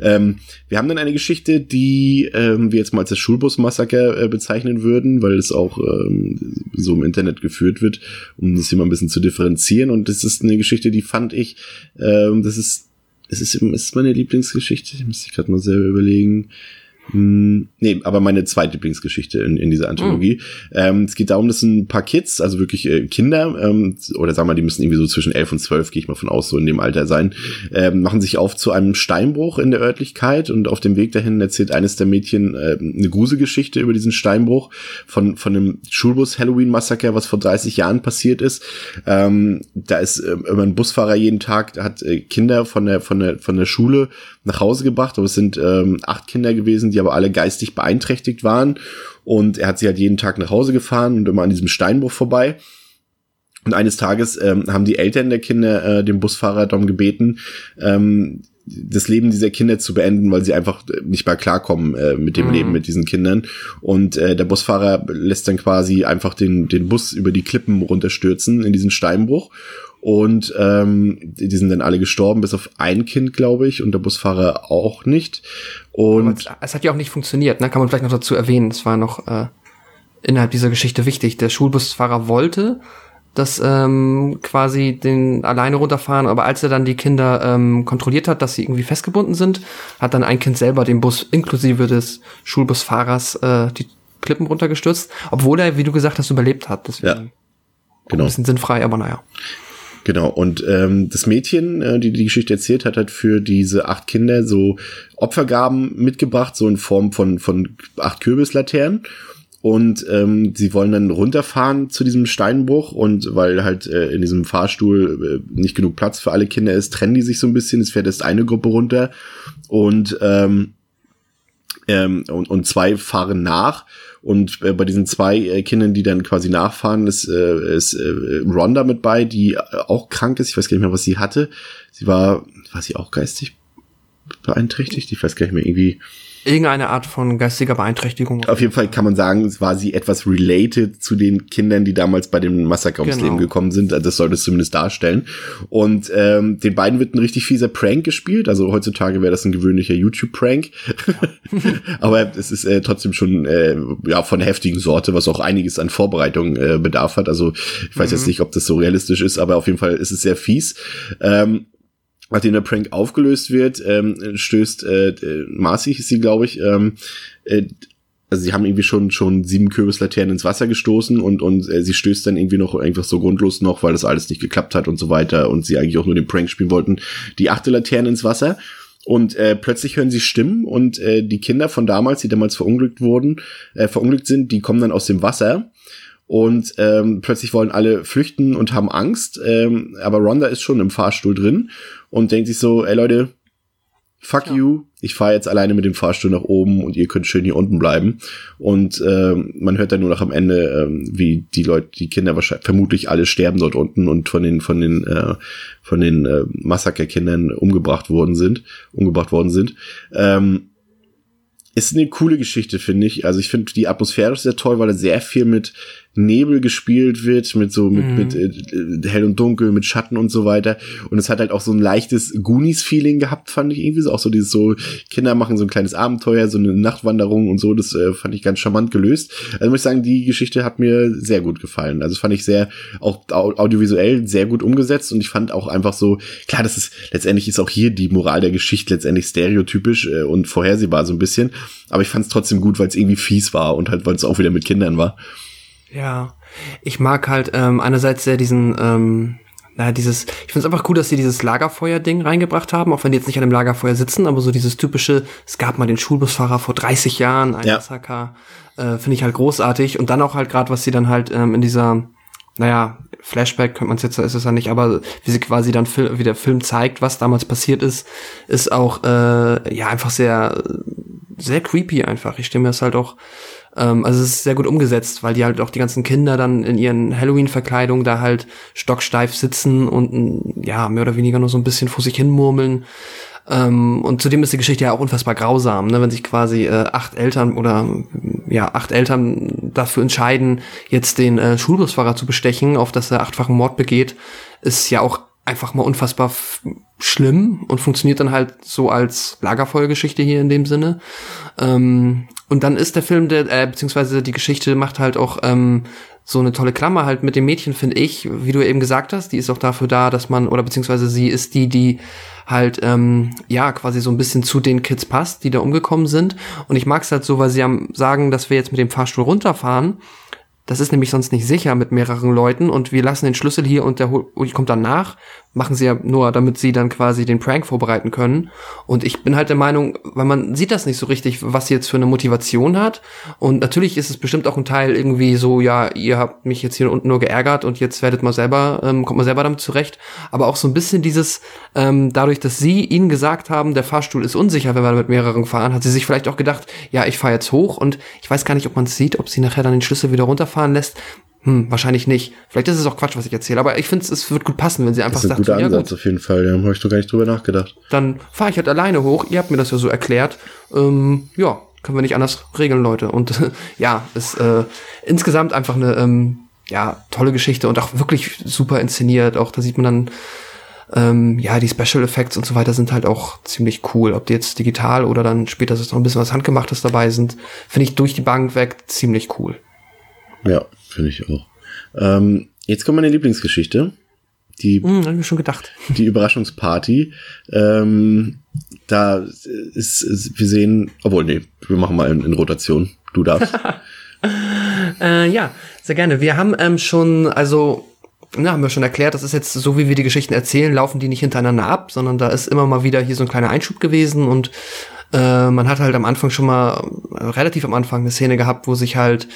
Ähm, wir haben dann eine Geschichte, die ähm, wir jetzt mal als das Schulbus-Massaker äh, bezeichnen würden, weil es auch ähm, so im Internet geführt wird, um das hier mal ein bisschen zu differenzieren. Und das ist eine Geschichte, die fand ich, ähm, das ist, es ist, ist meine Lieblingsgeschichte, ich muss ich gerade mal selber überlegen. Hm, nee, aber meine zweite Lieblingsgeschichte in, in dieser Anthologie. Mhm. Ähm, es geht darum, dass ein paar Kids, also wirklich äh, Kinder, ähm, oder sagen wir, die müssen irgendwie so zwischen elf und zwölf, gehe ich mal von aus, so in dem Alter sein, ähm, machen sich auf zu einem Steinbruch in der Örtlichkeit und auf dem Weg dahin erzählt eines der Mädchen äh, eine Gruselgeschichte über diesen Steinbruch von, von einem Schulbus-Halloween-Massaker, was vor 30 Jahren passiert ist. Ähm, da ist äh, immer ein Busfahrer jeden Tag, hat äh, Kinder von der, von der, von der Schule nach Hause gebracht, aber es sind ähm, acht Kinder gewesen, die aber alle geistig beeinträchtigt waren. und er hat sie halt jeden Tag nach Hause gefahren und immer an diesem Steinbruch vorbei. Und eines Tages ähm, haben die Eltern der Kinder äh, den Busfahrer darum gebeten, ähm, das Leben dieser Kinder zu beenden, weil sie einfach nicht mehr klarkommen äh, mit dem mhm. Leben mit diesen Kindern. Und äh, der Busfahrer lässt dann quasi einfach den, den Bus über die Klippen runterstürzen in diesen Steinbruch. Und ähm, die sind dann alle gestorben, bis auf ein Kind, glaube ich, und der Busfahrer auch nicht. Und es hat ja auch nicht funktioniert, ne? Kann man vielleicht noch dazu erwähnen. Es war noch äh, innerhalb dieser Geschichte wichtig. Der Schulbusfahrer wollte das ähm, quasi den alleine runterfahren, aber als er dann die Kinder ähm, kontrolliert hat, dass sie irgendwie festgebunden sind, hat dann ein Kind selber den Bus inklusive des Schulbusfahrers äh, die Klippen runtergestürzt, obwohl er, wie du gesagt hast, überlebt hat. Deswegen ja, genau. Ein bisschen sinnfrei, aber naja. Genau, und ähm, das Mädchen, äh, die die Geschichte erzählt hat, hat für diese acht Kinder so Opfergaben mitgebracht, so in Form von, von acht Kürbislaternen und ähm, sie wollen dann runterfahren zu diesem Steinbruch und weil halt äh, in diesem Fahrstuhl äh, nicht genug Platz für alle Kinder ist, trennen die sich so ein bisschen. Es fährt erst eine Gruppe runter und ähm, ähm, und, und zwei fahren nach und äh, bei diesen zwei äh, Kindern, die dann quasi nachfahren, ist, äh, ist äh, Rhonda mit bei, die äh, auch krank ist. Ich weiß gar nicht mehr, was sie hatte. Sie war, war sie auch geistig beeinträchtigt? Ich weiß gar nicht mehr, irgendwie irgendeine Art von geistiger Beeinträchtigung. Auf jeden Fall kann man sagen, es war sie etwas related zu den Kindern, die damals bei dem Massaker ums genau. Leben gekommen sind. Also das sollte es zumindest darstellen. Und ähm, den beiden wird ein richtig fieser Prank gespielt. Also heutzutage wäre das ein gewöhnlicher YouTube-Prank. (laughs) Aber es ist äh, trotzdem schon äh, ja von heftigen Sorte, was auch einiges an Vorbereitung äh, bedarf hat. Also ich weiß mhm. jetzt nicht, ob das so realistisch ist, aber auf jeden Fall ist es sehr fies. Ähm, nachdem der Prank aufgelöst wird, ähm, stößt äh, Marcy, ist sie, glaube ich, ähm, äh, also sie haben irgendwie schon schon sieben Kürbislaternen ins Wasser gestoßen und und äh, sie stößt dann irgendwie noch einfach so grundlos noch, weil das alles nicht geklappt hat und so weiter und sie eigentlich auch nur den Prank spielen wollten, die achte Laterne ins Wasser. Und äh, plötzlich hören sie Stimmen und äh, die Kinder von damals, die damals verunglückt wurden, äh, verunglückt sind, die kommen dann aus dem Wasser und ähm, plötzlich wollen alle flüchten und haben Angst, ähm, aber Rhonda ist schon im Fahrstuhl drin und denkt sich so, ey Leute, fuck ja. you, ich fahre jetzt alleine mit dem Fahrstuhl nach oben und ihr könnt schön hier unten bleiben. Und ähm, man hört dann nur noch am Ende, ähm, wie die Leute, die Kinder wahrscheinlich vermutlich alle sterben dort unten und von den von den äh, von den äh, Massakerkindern umgebracht worden sind, umgebracht worden sind. Ähm, ist eine coole Geschichte, finde ich. Also ich finde die Atmosphäre sehr toll, weil er sehr viel mit Nebel gespielt wird, mit so, mit, mhm. mit äh, hell und dunkel, mit Schatten und so weiter. Und es hat halt auch so ein leichtes Goonies-Feeling gehabt, fand ich irgendwie so. Auch so dieses so, Kinder machen so ein kleines Abenteuer, so eine Nachtwanderung und so. Das äh, fand ich ganz charmant gelöst. Also muss ich sagen, die Geschichte hat mir sehr gut gefallen. Also fand ich sehr, auch audiovisuell sehr gut umgesetzt. Und ich fand auch einfach so, klar, das ist, letztendlich ist auch hier die Moral der Geschichte letztendlich stereotypisch äh, und vorhersehbar so ein bisschen. Aber ich fand es trotzdem gut, weil es irgendwie fies war und halt, weil es auch wieder mit Kindern war. Ja, ich mag halt ähm, einerseits sehr diesen, ähm, naja, dieses, ich finde es einfach cool, dass sie dieses Lagerfeuer-Ding reingebracht haben, auch wenn die jetzt nicht an dem Lagerfeuer sitzen, aber so dieses typische, es gab mal den Schulbusfahrer vor 30 Jahren, ein ja. Massaker, äh, finde ich halt großartig. Und dann auch halt gerade, was sie dann halt ähm, in dieser, naja, Flashback könnte man es jetzt, ist es ja nicht, aber wie sie quasi dann Fil wie der Film zeigt, was damals passiert ist, ist auch äh, ja einfach sehr, sehr creepy einfach. Ich stimme mir das halt auch ähm, also es ist sehr gut umgesetzt, weil die halt auch die ganzen Kinder dann in ihren Halloween-Verkleidungen da halt stocksteif sitzen und ja, mehr oder weniger nur so ein bisschen vor sich hin murmeln. Ähm, und zudem ist die Geschichte ja auch unfassbar grausam, ne? wenn sich quasi äh, acht Eltern oder ja, acht Eltern dafür entscheiden, jetzt den äh, Schulbusfahrer zu bestechen, auf dass er achtfachen Mord begeht, ist ja auch einfach mal unfassbar schlimm und funktioniert dann halt so als Lagerfeuergeschichte hier in dem Sinne. Ähm, und dann ist der Film, der, äh, beziehungsweise die Geschichte macht halt auch ähm, so eine tolle Klammer halt mit dem Mädchen, finde ich, wie du eben gesagt hast, die ist auch dafür da, dass man, oder beziehungsweise sie ist die, die halt, ähm, ja, quasi so ein bisschen zu den Kids passt, die da umgekommen sind. Und ich mag es halt so, weil sie am sagen, dass wir jetzt mit dem Fahrstuhl runterfahren, das ist nämlich sonst nicht sicher mit mehreren Leuten und wir lassen den Schlüssel hier und der kommt dann nach. Machen sie ja nur, damit sie dann quasi den Prank vorbereiten können. Und ich bin halt der Meinung, weil man sieht das nicht so richtig, was sie jetzt für eine Motivation hat. Und natürlich ist es bestimmt auch ein Teil irgendwie so, ja, ihr habt mich jetzt hier unten nur geärgert und jetzt werdet mal selber, ähm, kommt mal selber damit zurecht. Aber auch so ein bisschen dieses, ähm, dadurch, dass sie ihnen gesagt haben, der Fahrstuhl ist unsicher, wenn wir mit mehreren fahren, hat sie sich vielleicht auch gedacht, ja, ich fahre jetzt hoch und ich weiß gar nicht, ob man es sieht, ob sie nachher dann den Schlüssel wieder runterfahren lässt. Hm, wahrscheinlich nicht. Vielleicht ist es auch Quatsch, was ich erzähle, aber ich finde, es wird gut passen, wenn sie einfach sagt, ja gut, auf jeden Fall, da habe ich doch gar nicht drüber nachgedacht. Dann fahre ich halt alleine hoch, ihr habt mir das ja so erklärt. Ähm, ja, können wir nicht anders regeln, Leute. Und äh, (laughs) ja, ist äh, insgesamt einfach eine ähm, ja, tolle Geschichte und auch wirklich super inszeniert. Auch da sieht man dann, ähm, ja, die Special Effects und so weiter sind halt auch ziemlich cool. Ob die jetzt digital oder dann später ist noch ein bisschen was Handgemachtes dabei sind, finde ich durch die Bank weg ziemlich cool. Ja, finde ich auch. Ähm, jetzt kommt meine Lieblingsgeschichte. Die, hm, hab ich schon gedacht. (laughs) Die Überraschungsparty. Ähm, da ist, ist, wir sehen, obwohl, nee, wir machen mal in, in Rotation. Du darfst. (laughs) äh, ja, sehr gerne. Wir haben ähm, schon, also na, haben wir schon erklärt, das ist jetzt so, wie wir die Geschichten erzählen, laufen die nicht hintereinander ab, sondern da ist immer mal wieder hier so ein kleiner Einschub gewesen und äh, man hat halt am Anfang schon mal, äh, relativ am Anfang, eine Szene gehabt, wo sich halt,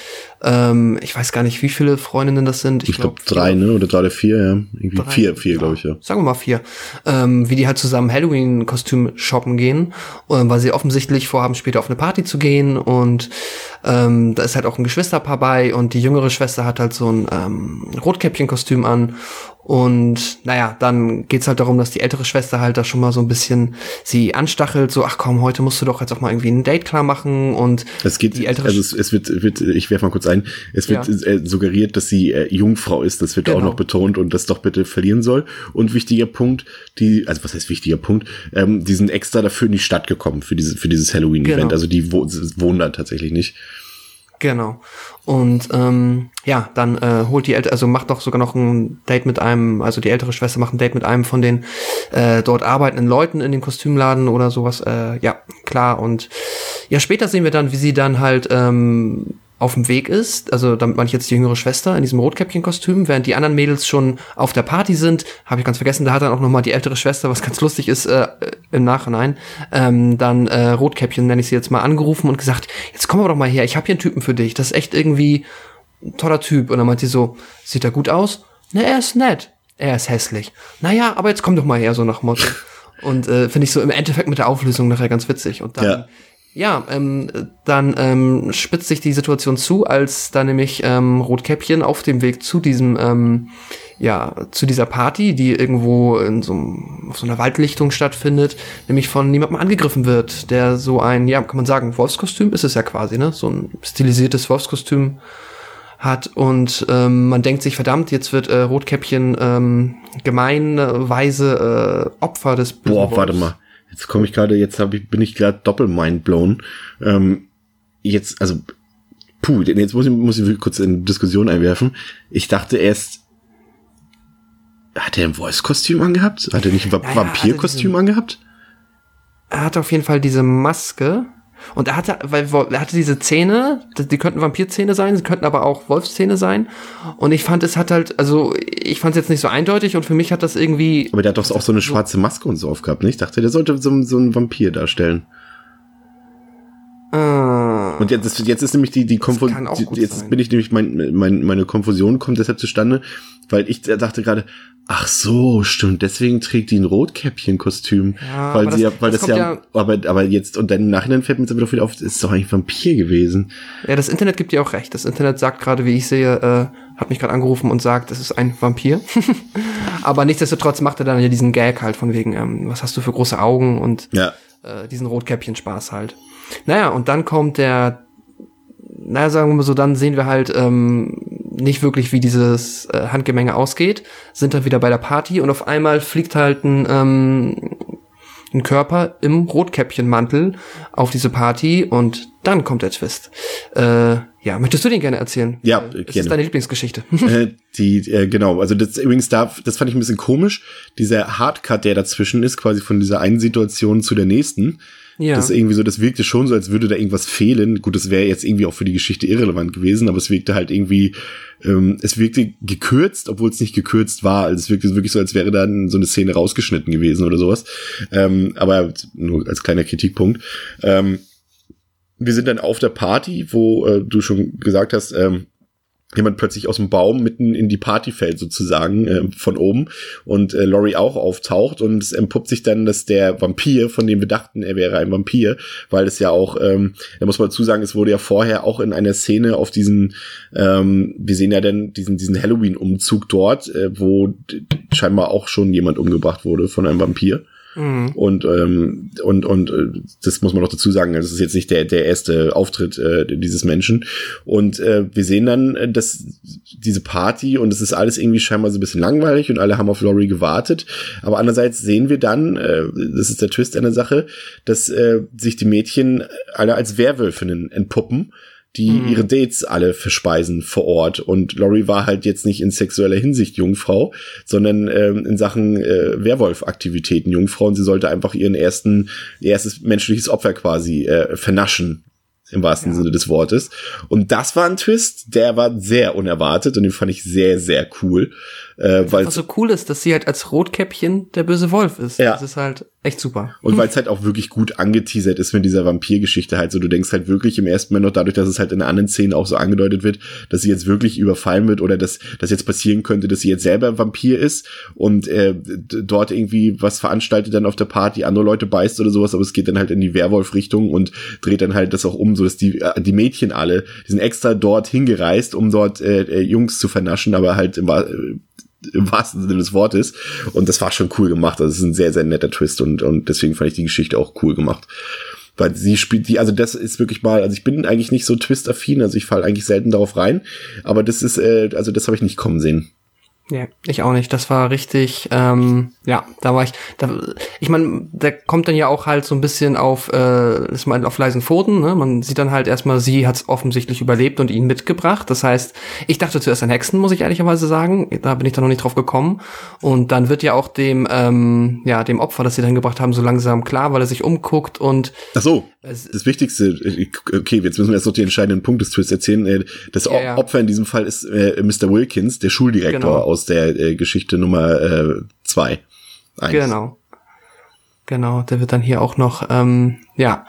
ähm, ich weiß gar nicht, wie viele Freundinnen das sind. Ich, ich glaube glaub, drei, ne? Oder drei oder vier, ja. Irgendwie drei, vier, vier, ja. glaube ich, ja. Sagen wir mal vier. Ähm, wie die halt zusammen Halloween-Kostüm shoppen gehen, äh, weil sie offensichtlich vorhaben, später auf eine Party zu gehen und ähm, da ist halt auch ein Geschwisterpaar bei und die jüngere Schwester hat halt so ein ähm, Rotkäppchen-Kostüm an und naja, dann geht's halt darum, dass die ältere Schwester halt da schon mal so ein bisschen sie anstachelt, so, ach komm, heute musst du doch jetzt auch mal irgendwie ein Date klar machen und es geht, die ältere also es, es wird, wird, ich werfe mal kurz ein, es wird ja. äh, suggeriert, dass sie äh, Jungfrau ist, das wird genau. auch noch betont und das doch bitte verlieren soll. Und wichtiger Punkt, die, also was heißt wichtiger Punkt, ähm, die sind extra dafür in die Stadt gekommen, für, diese, für dieses Halloween-Event, genau. also die wo, wohnen da tatsächlich nicht. Genau. Und ähm, ja, dann äh, holt die ältere, also macht doch sogar noch ein Date mit einem, also die ältere Schwester macht ein Date mit einem von den äh, dort arbeitenden Leuten in dem Kostümladen oder sowas. Äh, ja, klar. Und ja, später sehen wir dann, wie sie dann halt ähm, auf dem Weg ist, also damit meine ich jetzt die jüngere Schwester in diesem Rotkäppchen-Kostüm, während die anderen Mädels schon auf der Party sind, habe ich ganz vergessen, da hat dann auch noch mal die ältere Schwester, was ganz lustig ist äh, im Nachhinein, ähm, dann äh, Rotkäppchen nenne ich sie jetzt mal angerufen und gesagt, jetzt komm aber doch mal her, ich habe hier einen Typen für dich, das ist echt irgendwie ein toller Typ. Und dann meint sie so, sieht er gut aus? Ne, er ist nett. Er ist hässlich. Naja, aber jetzt komm doch mal her, so nach Motto. Und äh, finde ich so im Endeffekt mit der Auflösung nachher ganz witzig. Und dann ja. Ja, ähm, dann ähm, spitzt sich die Situation zu, als da nämlich ähm, Rotkäppchen auf dem Weg zu diesem, ähm, ja, zu dieser Party, die irgendwo in so, auf so einer Waldlichtung stattfindet, nämlich von niemandem angegriffen wird, der so ein, ja, kann man sagen, Wolfskostüm ist es ja quasi, ne? So ein stilisiertes Wolfskostüm hat und ähm, man denkt sich, verdammt, jetzt wird äh, Rotkäppchen ähm, gemeinweise äh, Opfer des Boah, warte mal Jetzt komme ich gerade, jetzt hab ich, bin ich gerade doppelt mindblown. Ähm, jetzt, also, puh, jetzt muss ich, muss ich kurz in Diskussion einwerfen. Ich dachte erst, hat er ein Voice-Kostüm angehabt? Hat er nicht ein Va naja, Vampir-Kostüm angehabt? Er hat auf jeden Fall diese Maske. Und er hatte, weil er hatte diese Zähne, die könnten Vampirzähne sein, sie könnten aber auch Wolfszähne sein. Und ich fand, es hat halt, also ich fand es jetzt nicht so eindeutig und für mich hat das irgendwie. Aber der hat doch auch so eine schwarze Maske und so aufgehabt, nicht? Ich dachte, der sollte so, so einen Vampir darstellen. Ah. Und jetzt, jetzt ist nämlich die, die Konfusion, jetzt sein. bin ich nämlich, mein, mein, meine Konfusion kommt deshalb zustande, weil ich dachte gerade, ach so, stimmt, deswegen trägt die ein Rotkäppchen-Kostüm. Ja, weil sie das, ja, weil das, das ja, ja, aber, aber jetzt, und dann im Nachhinein fällt mir jetzt aber doch wieder auf, ist doch eigentlich Vampir gewesen. Ja, das Internet gibt dir auch recht. Das Internet sagt gerade, wie ich sehe, äh, hat mich gerade angerufen und sagt, es ist ein Vampir. (laughs) aber nichtsdestotrotz macht er dann ja diesen Gag halt von wegen, ähm, was hast du für große Augen und ja. äh, diesen Rotkäppchen-Spaß halt. Naja, und dann kommt der, naja, sagen wir mal so, dann sehen wir halt ähm, nicht wirklich, wie dieses äh, Handgemenge ausgeht, sind dann wieder bei der Party und auf einmal fliegt halt ein, ähm, ein Körper im Rotkäppchenmantel auf diese Party und dann kommt der Twist. Äh, ja, möchtest du den gerne erzählen? Ja, äh, gerne. ist deine Lieblingsgeschichte. (laughs) äh, die, äh, genau, also das übrigens da, das fand ich ein bisschen komisch. Dieser Hardcut, der dazwischen ist, quasi von dieser einen Situation zu der nächsten, Ja. Das irgendwie so, das wirkte schon so, als würde da irgendwas fehlen. Gut, das wäre jetzt irgendwie auch für die Geschichte irrelevant gewesen, aber es wirkte halt irgendwie, ähm, es wirkte gekürzt, obwohl es nicht gekürzt war. Also es wirkte wirklich so, als wäre dann so eine Szene rausgeschnitten gewesen oder sowas. Ähm, aber nur als kleiner Kritikpunkt. Ähm, wir sind dann auf der Party, wo äh, du schon gesagt hast, ähm, jemand plötzlich aus dem Baum mitten in die Party fällt sozusagen äh, von oben und äh, Laurie auch auftaucht und es entpuppt sich dann, dass der Vampir, von dem wir dachten, er wäre ein Vampir, weil es ja auch, ähm, da muss man dazu sagen, es wurde ja vorher auch in einer Szene auf diesen, ähm, wir sehen ja dann diesen diesen Halloween-Umzug dort, äh, wo scheinbar auch schon jemand umgebracht wurde von einem Vampir. Mhm. Und, ähm, und, und äh, das muss man noch dazu sagen, das ist jetzt nicht der, der erste Auftritt äh, dieses Menschen. Und äh, wir sehen dann, äh, dass diese Party und es ist alles irgendwie scheinbar so ein bisschen langweilig und alle haben auf Laurie gewartet. Aber andererseits sehen wir dann, äh, das ist der Twist der Sache, dass äh, sich die Mädchen alle als Werwölfinnen entpuppen die Mhm. ihre Dates alle verspeisen vor Ort. Und Laurie war halt jetzt nicht in sexueller Hinsicht Jungfrau, sondern ähm, in Sachen äh, Werwolf-Aktivitäten Jungfrau. Und sie sollte einfach ihren ersten, ihr erstes menschliches Opfer quasi äh, vernaschen. Im wahrsten Sinne des Wortes. Und das war ein Twist, der war sehr unerwartet und den fand ich sehr, sehr cool. Äh, weil Was so cool ist, dass sie halt als Rotkäppchen der böse Wolf ist. Ja. Das ist halt echt super. Und weil es halt auch wirklich gut angeteasert ist mit dieser Vampirgeschichte halt so, du denkst halt wirklich im ersten Moment noch dadurch, dass es halt in anderen Szenen auch so angedeutet wird, dass sie jetzt wirklich überfallen wird oder dass das jetzt passieren könnte, dass sie jetzt selber Vampir ist und äh, dort irgendwie was veranstaltet dann auf der Party, andere Leute beißt oder sowas, aber es geht dann halt in die Werwolf-Richtung und dreht dann halt das auch um, so dass die äh, die Mädchen alle, die sind extra dort hingereist, um dort äh, äh, Jungs zu vernaschen, aber halt im, im wahrsten Sinne des Wortes. Und das war schon cool gemacht. Also es ist ein sehr, sehr netter Twist und, und deswegen fand ich die Geschichte auch cool gemacht. Weil sie spielt die, also das ist wirklich mal, also ich bin eigentlich nicht so twist-affin, also ich falle eigentlich selten darauf rein, aber das ist, äh, also das habe ich nicht kommen sehen. Ja, ich auch nicht. Das war richtig, ähm, ja, da war ich, da, ich meine, der kommt dann ja auch halt so ein bisschen auf, äh, ist mal auf leisen Pfoten, ne? Man sieht dann halt erstmal, sie hat es offensichtlich überlebt und ihn mitgebracht. Das heißt, ich dachte zuerst an Hexen, muss ich ehrlicherweise sagen. Da bin ich dann noch nicht drauf gekommen. Und dann wird ja auch dem, ähm, ja, dem Opfer, das sie dann gebracht haben, so langsam klar, weil er sich umguckt und Ach so, das Wichtigste, äh, okay, jetzt müssen wir erst noch die entscheidenden Punkte des Twists erzählen. Äh, Das Ja, ja. Opfer in diesem Fall ist äh, Mr. Wilkins, der Schuldirektor Genau. aus der äh, Geschichte Nummer äh, zwei. Eins. Genau. Genau, der wird dann hier auch noch, ähm, ja,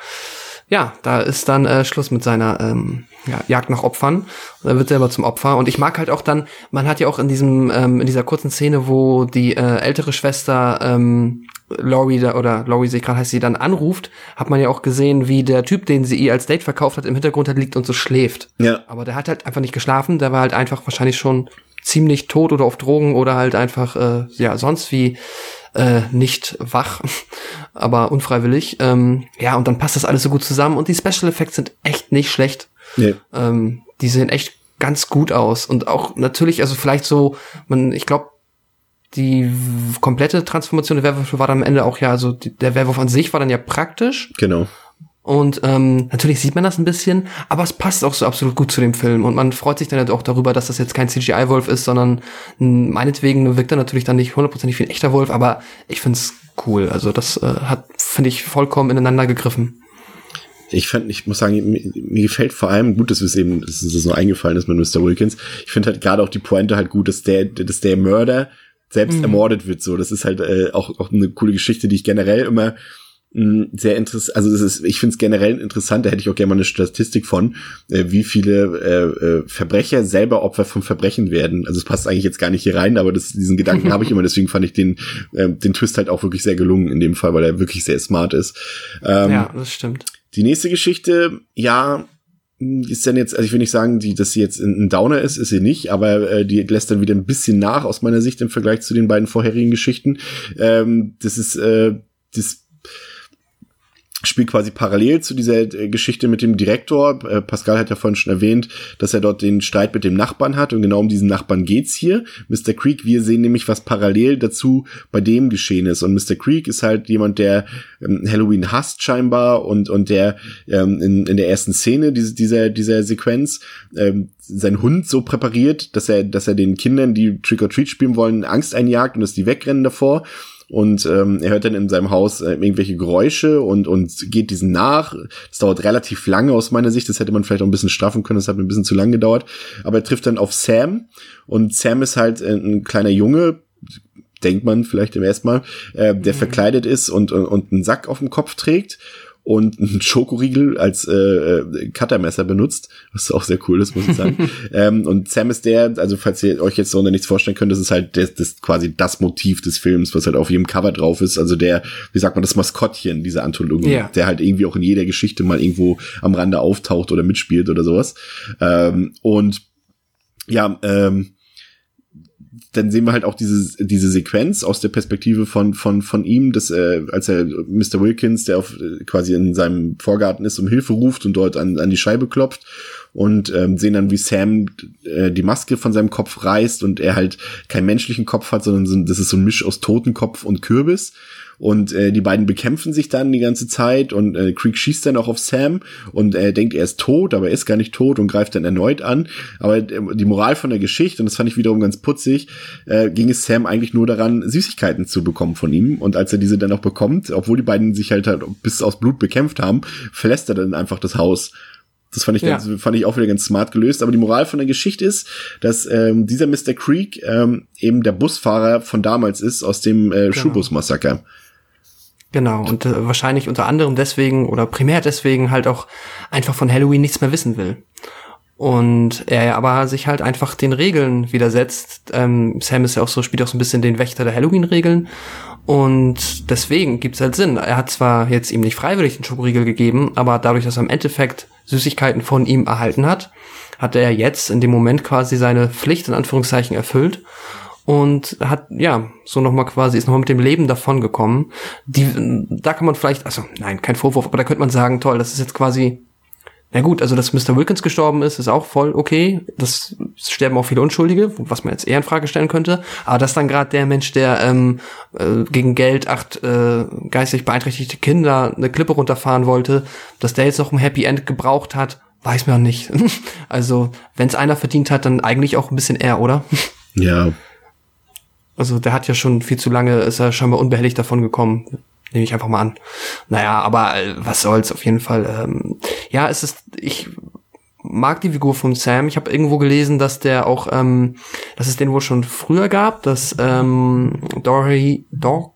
ja, da ist dann äh, Schluss mit seiner ähm, ja, Jagd nach Opfern. Und er wird selber zum Opfer. Und ich mag halt auch dann, man hat ja auch in diesem, ähm, in dieser kurzen Szene, wo die äh, ältere Schwester ähm, Laurie da, oder Laurie sich gerade heißt, sie dann anruft, hat man ja auch gesehen, wie der Typ, den sie ihr als Date verkauft hat, im Hintergrund halt liegt und so schläft. Ja, Aber der hat halt einfach nicht geschlafen, der war halt einfach wahrscheinlich schon ziemlich tot oder auf Drogen oder halt einfach, äh, ja, sonst wie äh, nicht wach, (laughs) aber unfreiwillig. Ähm, ja, und dann passt das alles so gut zusammen und die Special Effects sind echt nicht schlecht. nee. Ähm, die sehen echt ganz gut aus und auch natürlich, also vielleicht so, man, ich glaube, die komplette Transformation der Werwölfe war dann am Ende auch ja, also die, der Werwolf an sich war dann ja praktisch, genau. Und ähm, natürlich sieht man das ein bisschen, aber es passt auch so absolut gut zu dem Film. Und man freut sich dann halt auch darüber, dass das jetzt kein CGI-Wolf ist, sondern mh, meinetwegen wirkt er natürlich dann nicht hundertprozentig wie ein echter Wolf, aber ich find's cool. Also das äh, hat, finde ich, vollkommen ineinander gegriffen. Ich fand, ich muss sagen, mir, mir gefällt vor allem gut, dass es eben, dass es so eingefallen ist mit Mr. Wilkins. Ich finde halt gerade auch die Pointe halt gut, dass der, dass der Mörder selbst ermordet wird. So, das ist halt äh, auch auch eine coole Geschichte, die ich generell immer sehr interessant, also das ist, ich finde es generell interessant, da hätte ich auch gerne mal eine Statistik von, äh, wie viele äh, äh, Verbrecher selber Opfer vom Verbrechen werden. Also es passt eigentlich jetzt gar nicht hier rein, aber das, diesen Gedanken (laughs) habe ich immer, deswegen fand ich den, äh, den Twist halt auch wirklich sehr gelungen in dem Fall, weil er wirklich sehr smart ist. Ähm, ja, das stimmt. die nächste Geschichte, ja, ist dann jetzt, also ich will nicht sagen, die, dass sie jetzt ein ein Downer ist, ist sie nicht, aber äh, die lässt dann wieder ein bisschen nach aus meiner Sicht im Vergleich zu den beiden vorherigen Geschichten. Ähm, das ist äh, das spielt quasi parallel zu dieser äh, Geschichte mit dem Direktor. Äh, Pascal hat ja vorhin schon erwähnt, dass er dort den Streit mit dem Nachbarn hat und genau um diesen Nachbarn geht's hier. Mr. Creek, wir sehen nämlich, was parallel dazu bei dem geschehen ist. Und Mr. Creek ist halt jemand, der ähm, Halloween hasst scheinbar und, und der ähm, in, in der ersten Szene diese, dieser, dieser Sequenz ähm, sein Hund so präpariert, dass er, dass er den Kindern, die Trick or Treat spielen wollen, Angst einjagt und dass die wegrennen davor. Und ähm, er hört dann in seinem Haus äh, irgendwelche Geräusche und, und geht diesen nach. Das dauert relativ lange aus meiner Sicht, das hätte man vielleicht auch ein bisschen straffen können, das hat mir ein bisschen zu lang gedauert. Aber er trifft dann auf Sam und Sam ist halt äh, ein kleiner Junge, denkt man vielleicht im ersten Mal, äh, der mhm. verkleidet ist und, und, und einen Sack auf dem Kopf trägt und einen Schokoriegel als äh, äh, Cuttermesser benutzt, was auch sehr cool ist, muss ich sagen. (laughs) ähm, und Sam ist der, also falls ihr euch jetzt so nichts vorstellen könnt, das ist halt das, das quasi das Motiv des Films, was halt auf jedem Cover drauf ist. Also der, wie sagt man, das Maskottchen dieser Anthologie, yeah. der halt irgendwie auch in jeder Geschichte mal irgendwo am Rande auftaucht oder mitspielt oder sowas. Ähm, und ja, ähm, dann sehen wir halt auch diese, diese Sequenz aus der Perspektive von, von, von ihm, dass äh, als er Mr. Wilkins, der auf, quasi in seinem Vorgarten ist, um Hilfe ruft und dort an, an die Scheibe klopft und ähm, sehen dann, wie Sam äh, die Maske von seinem Kopf reißt und er halt keinen menschlichen Kopf hat, sondern so, das ist so ein Misch aus Totenkopf und Kürbis. Und äh, die beiden bekämpfen sich dann die ganze Zeit und äh, Creek schießt dann auch auf Sam und er denkt, er ist tot, aber er ist gar nicht tot und greift dann erneut an. Aber äh, die Moral von der Geschichte, und das fand ich wiederum ganz putzig, äh, ging es Sam eigentlich nur daran, Süßigkeiten zu bekommen von ihm. Und als er diese dann auch bekommt, obwohl die beiden sich halt, halt bis aus Blut bekämpft haben, verlässt er dann einfach das Haus. Das fand ich, ja. ganz, fand ich auch wieder ganz smart gelöst. Aber die Moral von der Geschichte ist, dass ähm, dieser Mr. Creek ähm, eben der Busfahrer von damals ist aus dem äh, genau. Schulbus-Massaker. Genau, und äh, wahrscheinlich unter anderem deswegen oder primär deswegen halt auch einfach von Halloween nichts mehr wissen will. Und er aber sich halt einfach den Regeln widersetzt. Ähm, Sam ist ja auch so, spielt auch so ein bisschen den Wächter der Halloween-Regeln. Und deswegen gibt's halt Sinn. Er hat zwar jetzt ihm nicht freiwillig den Schokoriegel gegeben, aber dadurch, dass er im Endeffekt Süßigkeiten von ihm erhalten hat, hat er jetzt in dem Moment quasi seine Pflicht in Anführungszeichen erfüllt und hat ja so noch mal quasi ist noch mal mit dem Leben davon gekommen. Die da kann man vielleicht also nein kein Vorwurf, aber da könnte man sagen toll, das ist jetzt quasi na gut, also dass Mr. Wilkins gestorben ist, ist auch voll okay. Das sterben auch viele Unschuldige, was man jetzt eher in Frage stellen könnte. Aber dass dann gerade der Mensch, der ähm, äh, gegen Geld acht äh, geistig beeinträchtigte Kinder eine Klippe runterfahren wollte, dass der jetzt noch ein Happy End gebraucht hat, weiß man nicht. (laughs) also wenn es einer verdient hat, dann eigentlich auch ein bisschen er, oder? Ja, also der hat ja schon viel zu lange, ist er scheinbar unbehelligt davon gekommen. Nehme ich einfach mal an. Naja, aber äh, was soll's auf jeden Fall. Ähm, ja, es ist, ich mag die Figur von Sam. Ich habe irgendwo gelesen, dass der auch, ähm, dass es den wohl schon früher gab, dass ähm, Dory, Dor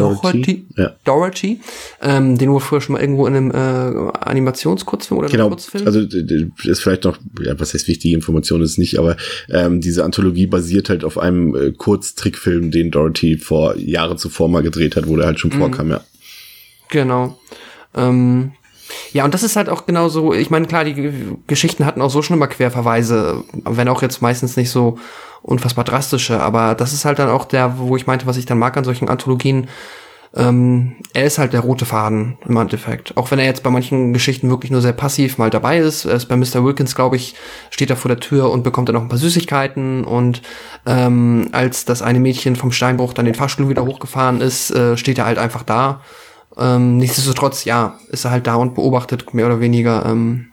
Dorothy, ja. Dorothy ähm, den wir früher schon mal irgendwo in einem äh, Animationskurzfilm oder genau, Kurzfilm. Also ist vielleicht noch, ja, was heißt wichtige Information ist nicht, aber ähm, diese Anthologie basiert halt auf einem äh, Kurztrickfilm, den Dorothy vor Jahre zuvor mal gedreht hat, wo der halt schon mhm. vorkam, ja. Genau. Ähm, ja, und das ist halt auch genau so, ich meine, klar, die Geschichten hatten auch so schon immer Querverweise, wenn auch jetzt meistens nicht so unfassbar drastische, aber das ist halt dann auch der, wo ich meinte, was ich dann mag an solchen Anthologien, ähm, er ist halt der rote Faden im Endeffekt. Auch wenn er jetzt bei manchen Geschichten wirklich nur sehr passiv mal dabei ist. Er ist bei Mr. Wilkins, glaube ich, steht er vor der Tür und bekommt dann noch ein paar Süßigkeiten. Und ähm, als das eine Mädchen vom Steinbruch dann den Fahrstuhl wieder hochgefahren ist, äh, steht er halt einfach da. Ähm, nichtsdestotrotz, ja, ist er halt da und beobachtet mehr oder weniger, ähm,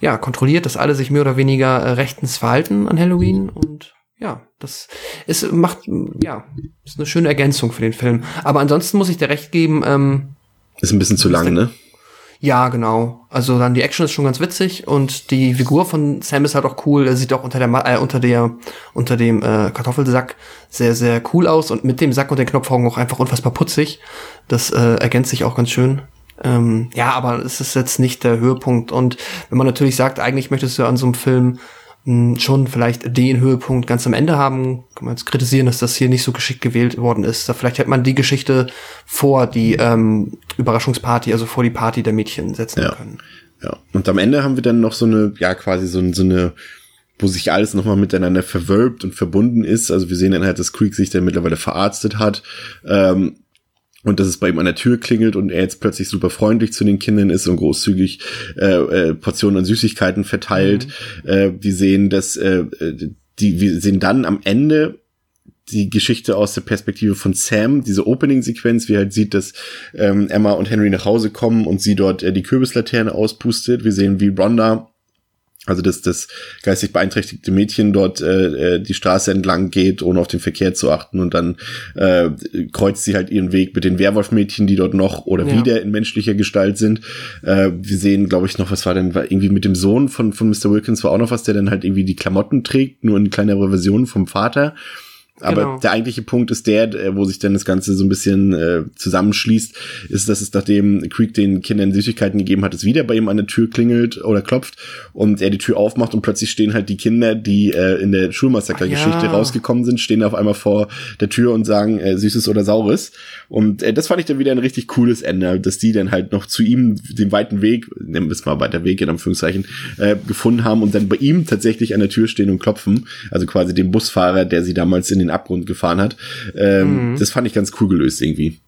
ja, kontrolliert, dass alle sich mehr oder weniger äh, rechtens verhalten an Halloween und ja, das ist, macht, ja, ist eine schöne Ergänzung für den Film. Aber ansonsten muss ich dir recht geben, ähm, Ist ein bisschen zu lang, ne? Ja, genau. Also dann die Action ist schon ganz witzig und die Figur von Sam ist halt auch cool. Er sieht auch unter der äh, unter der unter dem äh, Kartoffelsack sehr sehr cool aus und mit dem Sack und den Knopfaugen auch einfach unfassbar putzig. Das äh, ergänzt sich auch ganz schön. Ähm, ja, aber es ist jetzt nicht der Höhepunkt und wenn man natürlich sagt, eigentlich möchtest du an so einem Film schon vielleicht den Höhepunkt ganz am Ende haben. Kann man jetzt kritisieren, dass das hier nicht so geschickt gewählt worden ist. Da vielleicht hätte man die Geschichte vor die ähm, Überraschungsparty, also vor die Party der Mädchen setzen ja. können. Ja, und am Ende haben wir dann noch so eine, ja, quasi so, so eine, wo sich alles nochmal miteinander verwölbt und verbunden ist. Also wir sehen dann halt, dass Creek sich dann mittlerweile verarztet hat. Ähm, und dass es bei ihm an der Tür klingelt und er jetzt plötzlich super freundlich zu den Kindern ist und großzügig äh, äh, Portionen an Süßigkeiten verteilt. Mhm. Äh, wir sehen, dass äh, die, wir sehen dann am Ende die Geschichte aus der Perspektive von Sam, diese Opening-Sequenz, wie er halt sieht, dass ähm, Emma und Henry nach Hause kommen und sie dort äh, die Kürbislaterne auspustet. Wir sehen, wie Rhonda Also dass das geistig beeinträchtigte Mädchen dort äh, äh, die Straße entlang geht, ohne auf den Verkehr zu achten und dann äh, kreuzt sie halt ihren Weg mit den Werwolf-Mädchen, die dort noch oder ja. wieder in menschlicher Gestalt sind. Äh, wir sehen, glaube ich, noch, was war denn, war irgendwie mit dem Sohn von, von Mr. Wilkins war auch noch was, der dann halt irgendwie die Klamotten trägt, nur in kleinerer Version vom Vater. Aber genau. der eigentliche Punkt ist der, wo sich dann das Ganze so ein bisschen äh, zusammenschließt, ist, dass es nachdem Creek den Kindern Süßigkeiten gegeben hat, es wieder bei ihm an der Tür klingelt oder klopft und er die Tür aufmacht und plötzlich stehen halt die Kinder, die äh, in der Schulmassaker-Geschichte ja. rausgekommen sind, stehen auf einmal vor der Tür und sagen äh, Süßes oder Saures. Und äh, das fand ich dann wieder ein richtig cooles Ende, dass die dann halt noch zu ihm den weiten Weg, nehmen wir es mal weiter Weg in Anführungszeichen, äh, gefunden haben und dann bei ihm tatsächlich an der Tür stehen und klopfen. Also quasi dem Busfahrer, der sie damals in den Abgrund gefahren hat. Ähm, mhm. Das fand ich ganz cool gelöst irgendwie.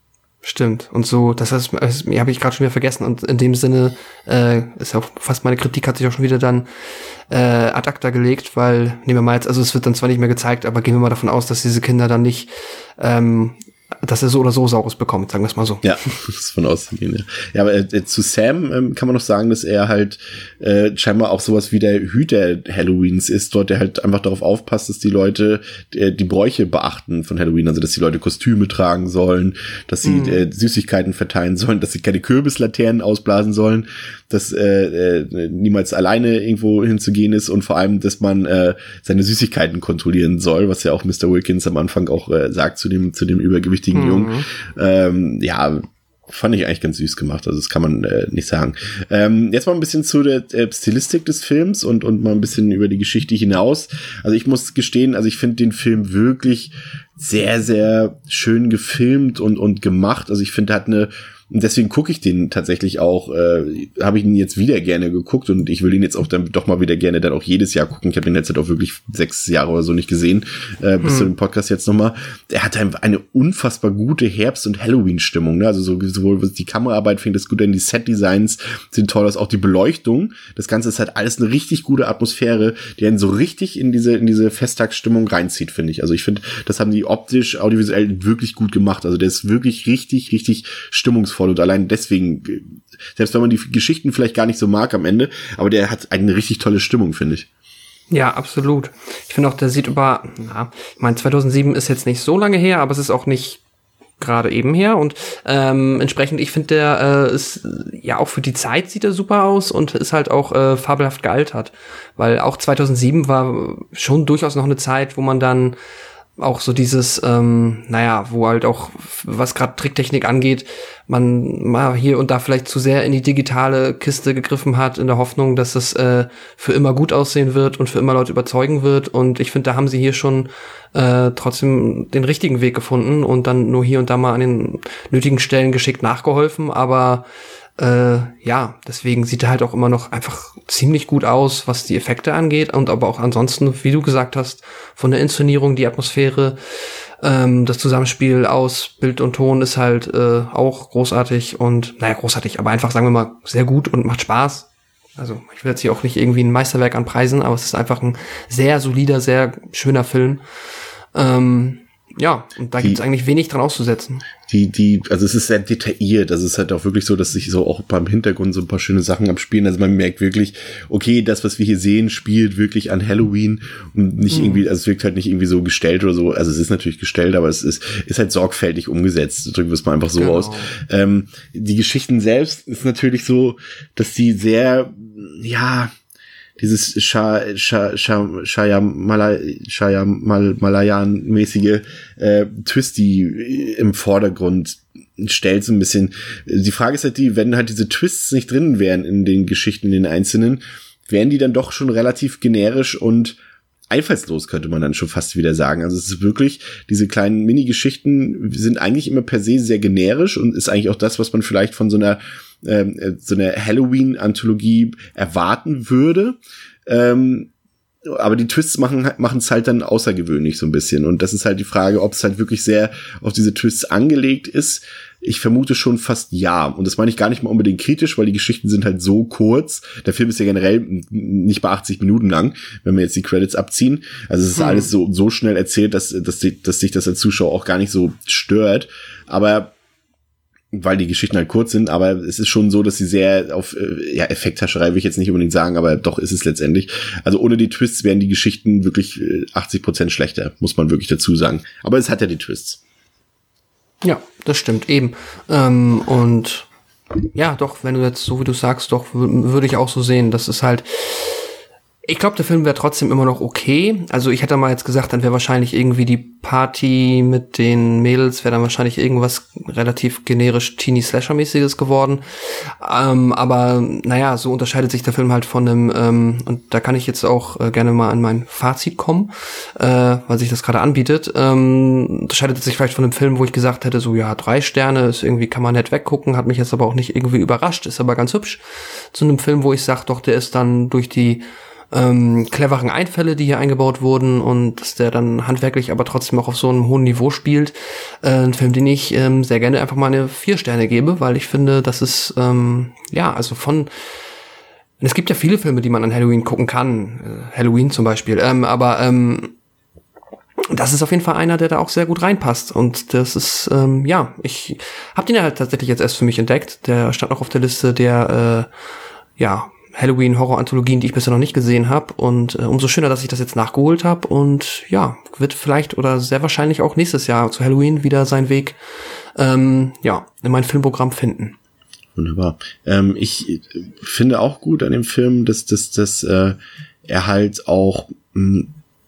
Stimmt. Und so, das heißt, das habe ich gerade schon wieder vergessen. Und in dem Sinne äh, ist auch fast meine Kritik hat sich auch schon wieder dann äh, ad acta gelegt, weil nehmen wir mal jetzt, also es wird dann zwar nicht mehr gezeigt, aber gehen wir mal davon aus, dass diese Kinder dann nicht ähm, dass er so oder so Saurus bekommt, sagen wir es mal so. Ja, (laughs) das ist von auszugehen. Ja, ja aber äh, zu Sam ähm, kann man noch sagen, dass er halt äh, scheinbar auch sowas wie der Hüter Halloweens ist, dort der halt einfach darauf aufpasst, dass die Leute äh, die Bräuche beachten von Halloween, also dass die Leute Kostüme tragen sollen, dass sie mhm. äh, Süßigkeiten verteilen sollen, dass sie keine Kürbislaternen ausblasen sollen, dass äh, äh, niemals alleine irgendwo hinzugehen ist und vor allem, dass man äh, seine Süßigkeiten kontrollieren soll, was ja auch Mr. Wilkins am Anfang auch äh, sagt zu dem zu dem übergewichtigen mhm. Jungen. Ähm, ja, fand ich eigentlich ganz süß gemacht. Also das kann man äh, nicht sagen. Ähm, jetzt mal ein bisschen zu der äh, Stilistik des Films und und mal ein bisschen über die Geschichte hinaus. Also ich muss gestehen, also ich finde den Film wirklich sehr sehr schön gefilmt und und gemacht. Also ich finde, er hat eine und deswegen gucke ich den tatsächlich auch, äh, habe ich ihn jetzt wieder gerne geguckt und ich will ihn jetzt auch dann doch mal wieder gerne dann auch jedes Jahr gucken. Ich habe ihn jetzt halt auch wirklich sechs Jahre oder so nicht gesehen, äh, bis hm. zu dem Podcast jetzt nochmal. Er hat eine unfassbar gute Herbst- und Halloween-Stimmung. Ne? Also so, sowohl die Kameraarbeit fängt das gut an, die Set-Designs sind toll aus, auch die Beleuchtung. Das Ganze ist halt alles eine richtig gute Atmosphäre, die einen so richtig in diese, in diese Festtagsstimmung reinzieht, finde ich. Also ich finde, das haben die optisch, audiovisuell wirklich gut gemacht. Also der ist wirklich richtig, richtig stimmungsvoll eindrucksvoll und allein deswegen, selbst wenn man die Geschichten vielleicht gar nicht so mag am Ende, aber der hat eine richtig tolle Stimmung, finde ich. Ja, absolut. Ich finde auch, der sieht über, na, ich meine, 2007 ist jetzt nicht so lange her, aber es ist auch nicht gerade eben her und ähm, entsprechend, ich finde, der äh, ist ja auch für die Zeit sieht er super aus und ist halt auch äh, fabelhaft gealtert, weil auch 2007 war schon durchaus noch eine Zeit, wo man dann auch so dieses, ähm, naja, wo halt auch, was gerade Tricktechnik angeht, man mal hier und da vielleicht zu sehr in die digitale Kiste gegriffen hat, in der Hoffnung, dass es äh, für immer gut aussehen wird und für immer Leute überzeugen wird. Und ich finde, da haben sie hier schon äh, trotzdem den richtigen Weg gefunden und dann nur hier und da mal an den nötigen Stellen geschickt nachgeholfen, aber äh, ja, deswegen sieht er halt auch immer noch einfach ziemlich gut aus, was die Effekte angeht und aber auch ansonsten, wie du gesagt hast, von der Inszenierung, die Atmosphäre, ähm, das Zusammenspiel aus Bild und Ton ist halt äh, auch großartig und, naja, großartig, aber einfach, sagen wir mal, sehr gut und macht Spaß. Also ich will jetzt hier auch nicht irgendwie ein Meisterwerk anpreisen, aber es ist einfach ein sehr solider, sehr schöner Film. Ähm, ja, und da gibt es eigentlich wenig dran auszusetzen. Die, die, also es ist sehr detailliert. Also es ist halt auch wirklich so, dass sich so auch beim Hintergrund so ein paar schöne Sachen abspielen. Also man merkt wirklich, okay, das, was wir hier sehen, spielt wirklich an Halloween und nicht mhm. irgendwie, also es wirkt halt nicht irgendwie so gestellt oder so. Also es ist natürlich gestellt, aber es ist, ist halt sorgfältig umgesetzt. Drücken wir es mal einfach so genau. aus. Ähm, die Geschichten selbst ist natürlich so, dass die sehr, ja, dieses Sha, Sha, Sha, Shaya Malayan-mäßige äh, Twisty im Vordergrund stellt so ein bisschen. Die Frage ist halt die, wenn halt diese Twists nicht drin wären in den Geschichten, in den einzelnen, wären die dann doch schon relativ generisch und einfallslos, könnte man dann schon fast wieder sagen. Also es ist wirklich, diese kleinen Mini-Geschichten sind eigentlich immer per se sehr generisch und ist eigentlich auch das, was man vielleicht von so einer ähm, äh, so eine Halloween-Anthologie erwarten würde. Ähm, aber die Twists machen machen es halt dann außergewöhnlich so ein bisschen und das ist halt die Frage, ob es halt wirklich sehr auf diese Twists angelegt ist. Ich vermute schon fast ja und das meine ich gar nicht mal unbedingt kritisch, weil die Geschichten sind halt so kurz. Der Film ist ja generell nicht bei 80 Minuten lang, wenn wir jetzt die Credits abziehen. Also es ist hm. alles so so schnell erzählt, dass dass, dass sich das als Zuschauer auch gar nicht so stört. Aber weil die Geschichten halt kurz sind, aber es ist schon so, dass sie sehr auf äh, ja, Effekthascherei will ich jetzt nicht unbedingt sagen, aber doch ist es letztendlich. Also ohne die Twists wären die Geschichten wirklich 80 äh, Prozent schlechter, muss man wirklich dazu sagen. Aber es hat ja die Twists. Ja, das stimmt eben. Ähm, und ja, doch, wenn du jetzt so wie du sagst, doch würde ich auch so sehen. Das ist halt ich glaube, der Film wäre trotzdem immer noch okay. Also ich hätte mal jetzt gesagt, dann wäre wahrscheinlich irgendwie die Party mit den Mädels, wäre dann wahrscheinlich irgendwas relativ generisch Teenie-Slasher-mäßiges geworden. Ähm, aber naja, so unterscheidet sich der Film halt von einem, ähm, und da kann ich jetzt auch äh, gerne mal an mein Fazit kommen, äh, weil sich das gerade anbietet. Ähm, unterscheidet sich vielleicht von einem Film, wo ich gesagt hätte, so ja, drei Sterne, ist irgendwie, kann man nett weggucken, hat mich jetzt aber auch nicht irgendwie überrascht, ist aber ganz hübsch. Zu einem Film, wo ich sage, doch, der ist dann durch die ähm, cleveren Einfälle, die hier eingebaut wurden und dass der dann handwerklich aber trotzdem auch auf so einem hohen Niveau spielt. Äh, ein Film, den ich ähm, sehr gerne einfach mal eine vier Sterne gebe, weil ich finde, das ist ähm, ja also von es gibt ja viele Filme, die man an Halloween gucken kann, äh, Halloween zum Beispiel, ähm, aber ähm, das ist auf jeden Fall einer, der da auch sehr gut reinpasst. Und das ist, ähm, ja, ich habe den ja tatsächlich jetzt erst für mich entdeckt. Der stand auch auf der Liste der, äh, ja, Halloween-Horror-Anthologien, die ich bisher noch nicht gesehen habe. Und äh, umso schöner, dass ich das jetzt nachgeholt habe. Und ja, wird vielleicht oder sehr wahrscheinlich auch nächstes Jahr zu Halloween wieder seinen Weg ähm, ja, in mein Filmprogramm finden. Wunderbar. Ähm, ich finde auch gut an dem Film, dass, dass, dass äh, er halt auch mh,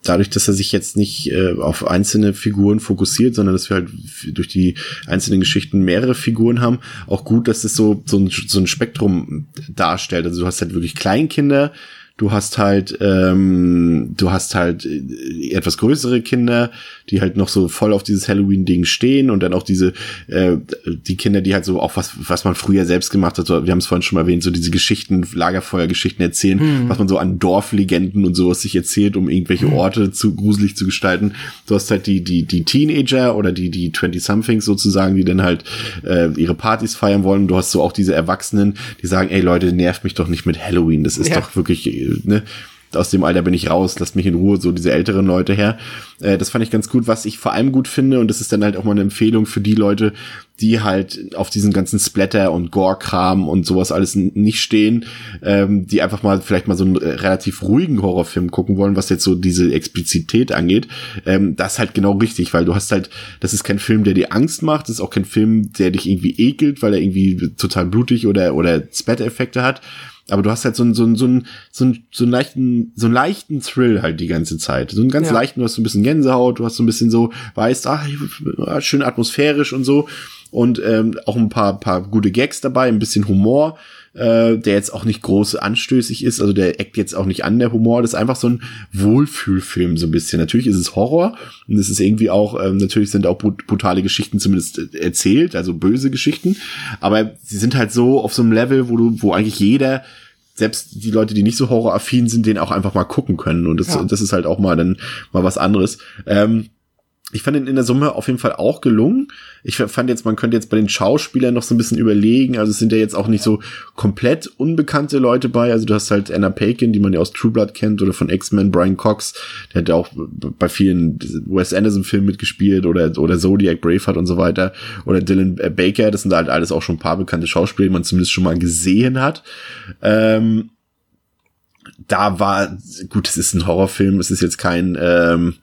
dadurch, dass er sich jetzt nicht äh, auf einzelne Figuren fokussiert, sondern dass wir halt durch die einzelnen Geschichten mehrere Figuren haben, auch gut, dass es so, so, ein, so ein Spektrum darstellt. Also du hast halt wirklich Kleinkinder, du hast halt, ähm, du hast halt äh, etwas größere Kinder, die halt noch so voll auf dieses Halloween-Ding stehen und dann auch diese, äh, die Kinder, die halt so auch was, was man früher selbst gemacht hat, so, wir haben es vorhin schon mal erwähnt, so diese Geschichten, Lagerfeuergeschichten erzählen, hm. was man so an Dorflegenden und sowas sich erzählt, um irgendwelche hm. Orte zu gruselig zu gestalten. Du hast halt die, die, die Teenager oder die, die 20-somethings sozusagen, die dann halt äh, ihre Partys feiern wollen. Du hast so auch diese Erwachsenen, die sagen, ey Leute, nervt mich doch nicht mit Halloween. Das ist ja. doch wirklich ne, aus dem Alter bin ich raus, lasst mich in Ruhe, so diese älteren Leute her. Äh, das fand ich ganz gut. Was ich vor allem gut finde, und das ist dann halt auch mal eine Empfehlung für die Leute, die halt auf diesen ganzen Splatter und Gore-Kram und sowas alles nicht stehen, ähm, die einfach mal vielleicht mal so einen äh, relativ ruhigen Horrorfilm gucken wollen, was jetzt so diese Explizität angeht. Ähm, das ist halt genau richtig, weil du hast halt, das ist kein Film, der dir Angst macht, das ist auch kein Film, der dich irgendwie ekelt, weil er irgendwie total blutig oder, oder Splatter-Effekte hat aber du hast halt so einen, so einen, so einen, so einen, so einen leichten, so einen leichten Thrill halt die ganze Zeit. So einen ganz ja. leichten, du hast so ein bisschen Gänsehaut, du hast so ein bisschen so, weißt, ah, schön atmosphärisch und so. Und ähm, auch ein paar, paar gute Gags dabei, ein bisschen Humor, äh, der jetzt auch nicht groß anstößig ist, also der eckt jetzt auch nicht an, der Humor. Das ist einfach so ein Wohlfühlfilm, so ein bisschen. Natürlich ist es Horror und es ist irgendwie auch, ähm, natürlich sind auch brutale Geschichten zumindest äh, erzählt, also böse Geschichten. Aber sie sind halt so auf so einem Level, wo du, wo eigentlich jeder selbst die Leute, die nicht so horroraffin sind, den auch einfach mal gucken können. Und das, ja. das ist halt auch mal dann mal was anderes. Ähm, ich fand ihn in der Summe auf jeden Fall auch gelungen. Ich fand jetzt, man könnte jetzt bei den Schauspielern noch so ein bisschen überlegen. Also es sind ja jetzt auch nicht so komplett unbekannte Leute bei. Also du hast halt Anna Paquin, die man ja aus True Blood kennt, oder von X-Men, Brian Cox. Der hat ja auch bei vielen Wes Anderson-Filmen mitgespielt oder, oder Zodiac, Braveheart und so weiter. Oder Dylan Baker. Das sind halt alles auch schon ein paar bekannte Schauspieler, die man zumindest schon mal gesehen hat. Ähm, da war, gut, es ist ein Horrorfilm, es ist jetzt kein, ähm,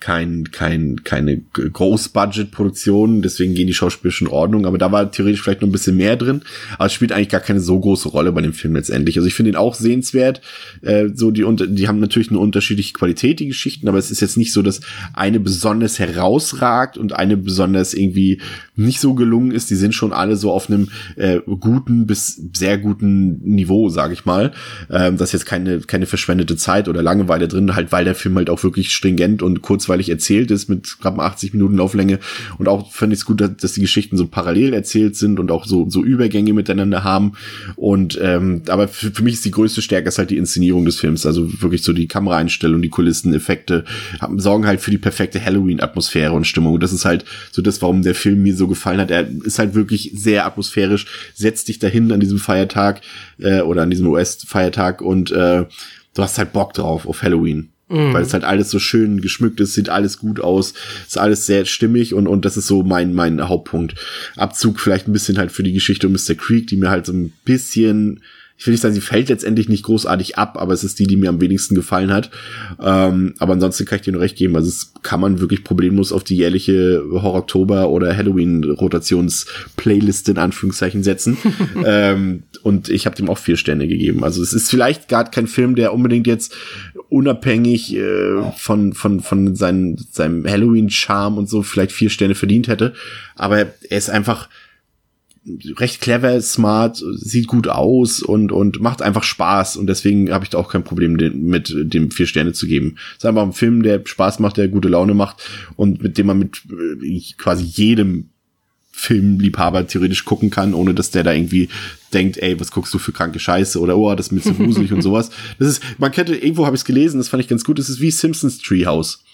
kein, kein, keine Groß-Budget-Produktion, deswegen gehen die Schauspieler schon in Ordnung, aber da war theoretisch vielleicht noch ein bisschen mehr drin, aber es spielt eigentlich gar keine so große Rolle bei dem Film letztendlich. Also ich finde ihn auch sehenswert, äh, so die, die haben natürlich eine unterschiedliche Qualität, die Geschichten, aber es ist jetzt nicht so, dass eine besonders herausragt und eine besonders irgendwie nicht so gelungen ist. Die sind schon alle so auf einem äh, guten bis sehr guten Niveau, sage ich mal. Ähm, das ist jetzt keine, keine verschwendete Zeit oder Langeweile drin, halt weil der Film halt auch wirklich stringent und kurz kurzweilig erzählt ist mit knapp 80 Minuten Lauflänge und auch finde ich es gut, dass, dass, die Geschichten so parallel erzählt sind und auch so, so Übergänge miteinander haben und ähm, aber für, für mich ist die größte Stärke ist halt die Inszenierung des Films, also wirklich so die Kameraeinstellung, die Kulissen, Effekte haben, sorgen halt für die perfekte Halloween-Atmosphäre und Stimmung und das ist halt so das, warum der Film mir so gefallen hat. Er ist halt wirklich sehr atmosphärisch, setzt dich dahin an diesem Feiertag äh, oder an diesem US-Feiertag und äh, du hast halt Bock drauf auf Halloween. Mhm. Weil es halt alles so schön geschmückt ist, sieht alles gut aus, ist alles sehr stimmig und, und das ist so mein, mein Hauptpunkt. Abzug vielleicht ein bisschen halt für die Geschichte um Mr. Creek, die mir halt so ein bisschen ich will nicht sagen, sie fällt letztendlich nicht großartig ab, aber es ist die, die mir am wenigsten gefallen hat. Ähm, aber ansonsten kann ich dir nur recht geben. Also es kann man wirklich problemlos auf die jährliche Horror-Oktober oder Halloween-Rotations-Playlist in Anführungszeichen setzen. (laughs) ähm, und ich habe dem auch vier Sterne gegeben. Also es ist vielleicht gar kein Film, der unbedingt jetzt unabhängig äh, von, von, von seinen, seinem Halloween-Charme und so vielleicht vier Sterne verdient hätte. Aber er ist einfach recht clever, smart, sieht gut aus und, und macht einfach Spaß. Und deswegen habe ich da auch kein Problem den, mit dem vier Sterne zu geben. Es ist einfach ein Film, der Spaß macht, der gute Laune macht und mit dem man mit äh, quasi jedem Filmliebhaber theoretisch gucken kann, ohne dass der da irgendwie denkt, ey, was guckst du für kranke Scheiße oder oh, das ist mir zu gruselig und sowas. Das ist, man kennt, irgendwo habe ich es gelesen, das fand ich ganz gut, das ist wie Simpsons Treehouse.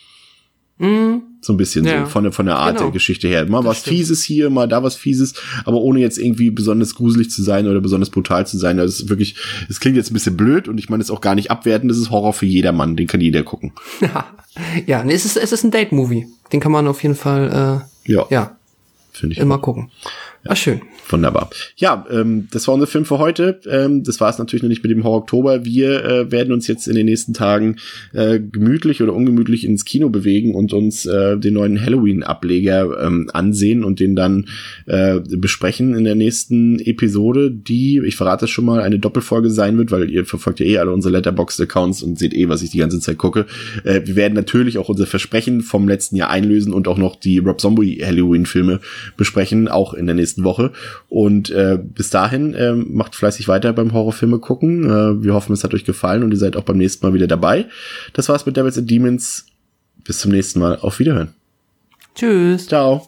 Mm. So ein bisschen ja. so von, der von der Art genau. der Geschichte her. Mal das was stimmt. Fieses hier, mal da was Fieses, aber ohne jetzt irgendwie besonders gruselig zu sein oder besonders brutal zu sein. Das ist wirklich, es klingt jetzt ein bisschen blöd und ich meine es auch gar nicht abwerten. Das ist Horror für jedermann, den kann jeder gucken. (laughs) ja, nee, es ist, es ist ein Date-Movie. Den kann man auf jeden Fall, äh, ja, ja finde ich. Immer auch. gucken. Ja. Ah, schön. Wunderbar. Ja, ähm, das war unser Film für heute. Ähm, das war es natürlich noch nicht mit dem Horror Oktober. Wir äh, werden uns jetzt in den nächsten Tagen äh, gemütlich oder ungemütlich ins Kino bewegen und uns äh, den neuen Halloween-Ableger ähm, ansehen und den dann äh, besprechen in der nächsten Episode, die, ich verrate es schon mal, eine Doppelfolge sein wird, weil ihr verfolgt ja eh alle unsere Letterboxd-Accounts und seht eh, was ich die ganze Zeit gucke. Äh, wir werden natürlich auch unser Versprechen vom letzten Jahr einlösen und auch noch die Rob Zombie Halloween-Filme besprechen, auch in der nächsten Woche. Und äh, bis dahin äh, macht fleißig weiter beim Horrorfilme gucken. Äh, wir hoffen, es hat euch gefallen und ihr seid auch beim nächsten Mal wieder dabei. Das war's mit Devils and Demons. Bis zum nächsten Mal. Auf Wiederhören. Tschüss. Ciao.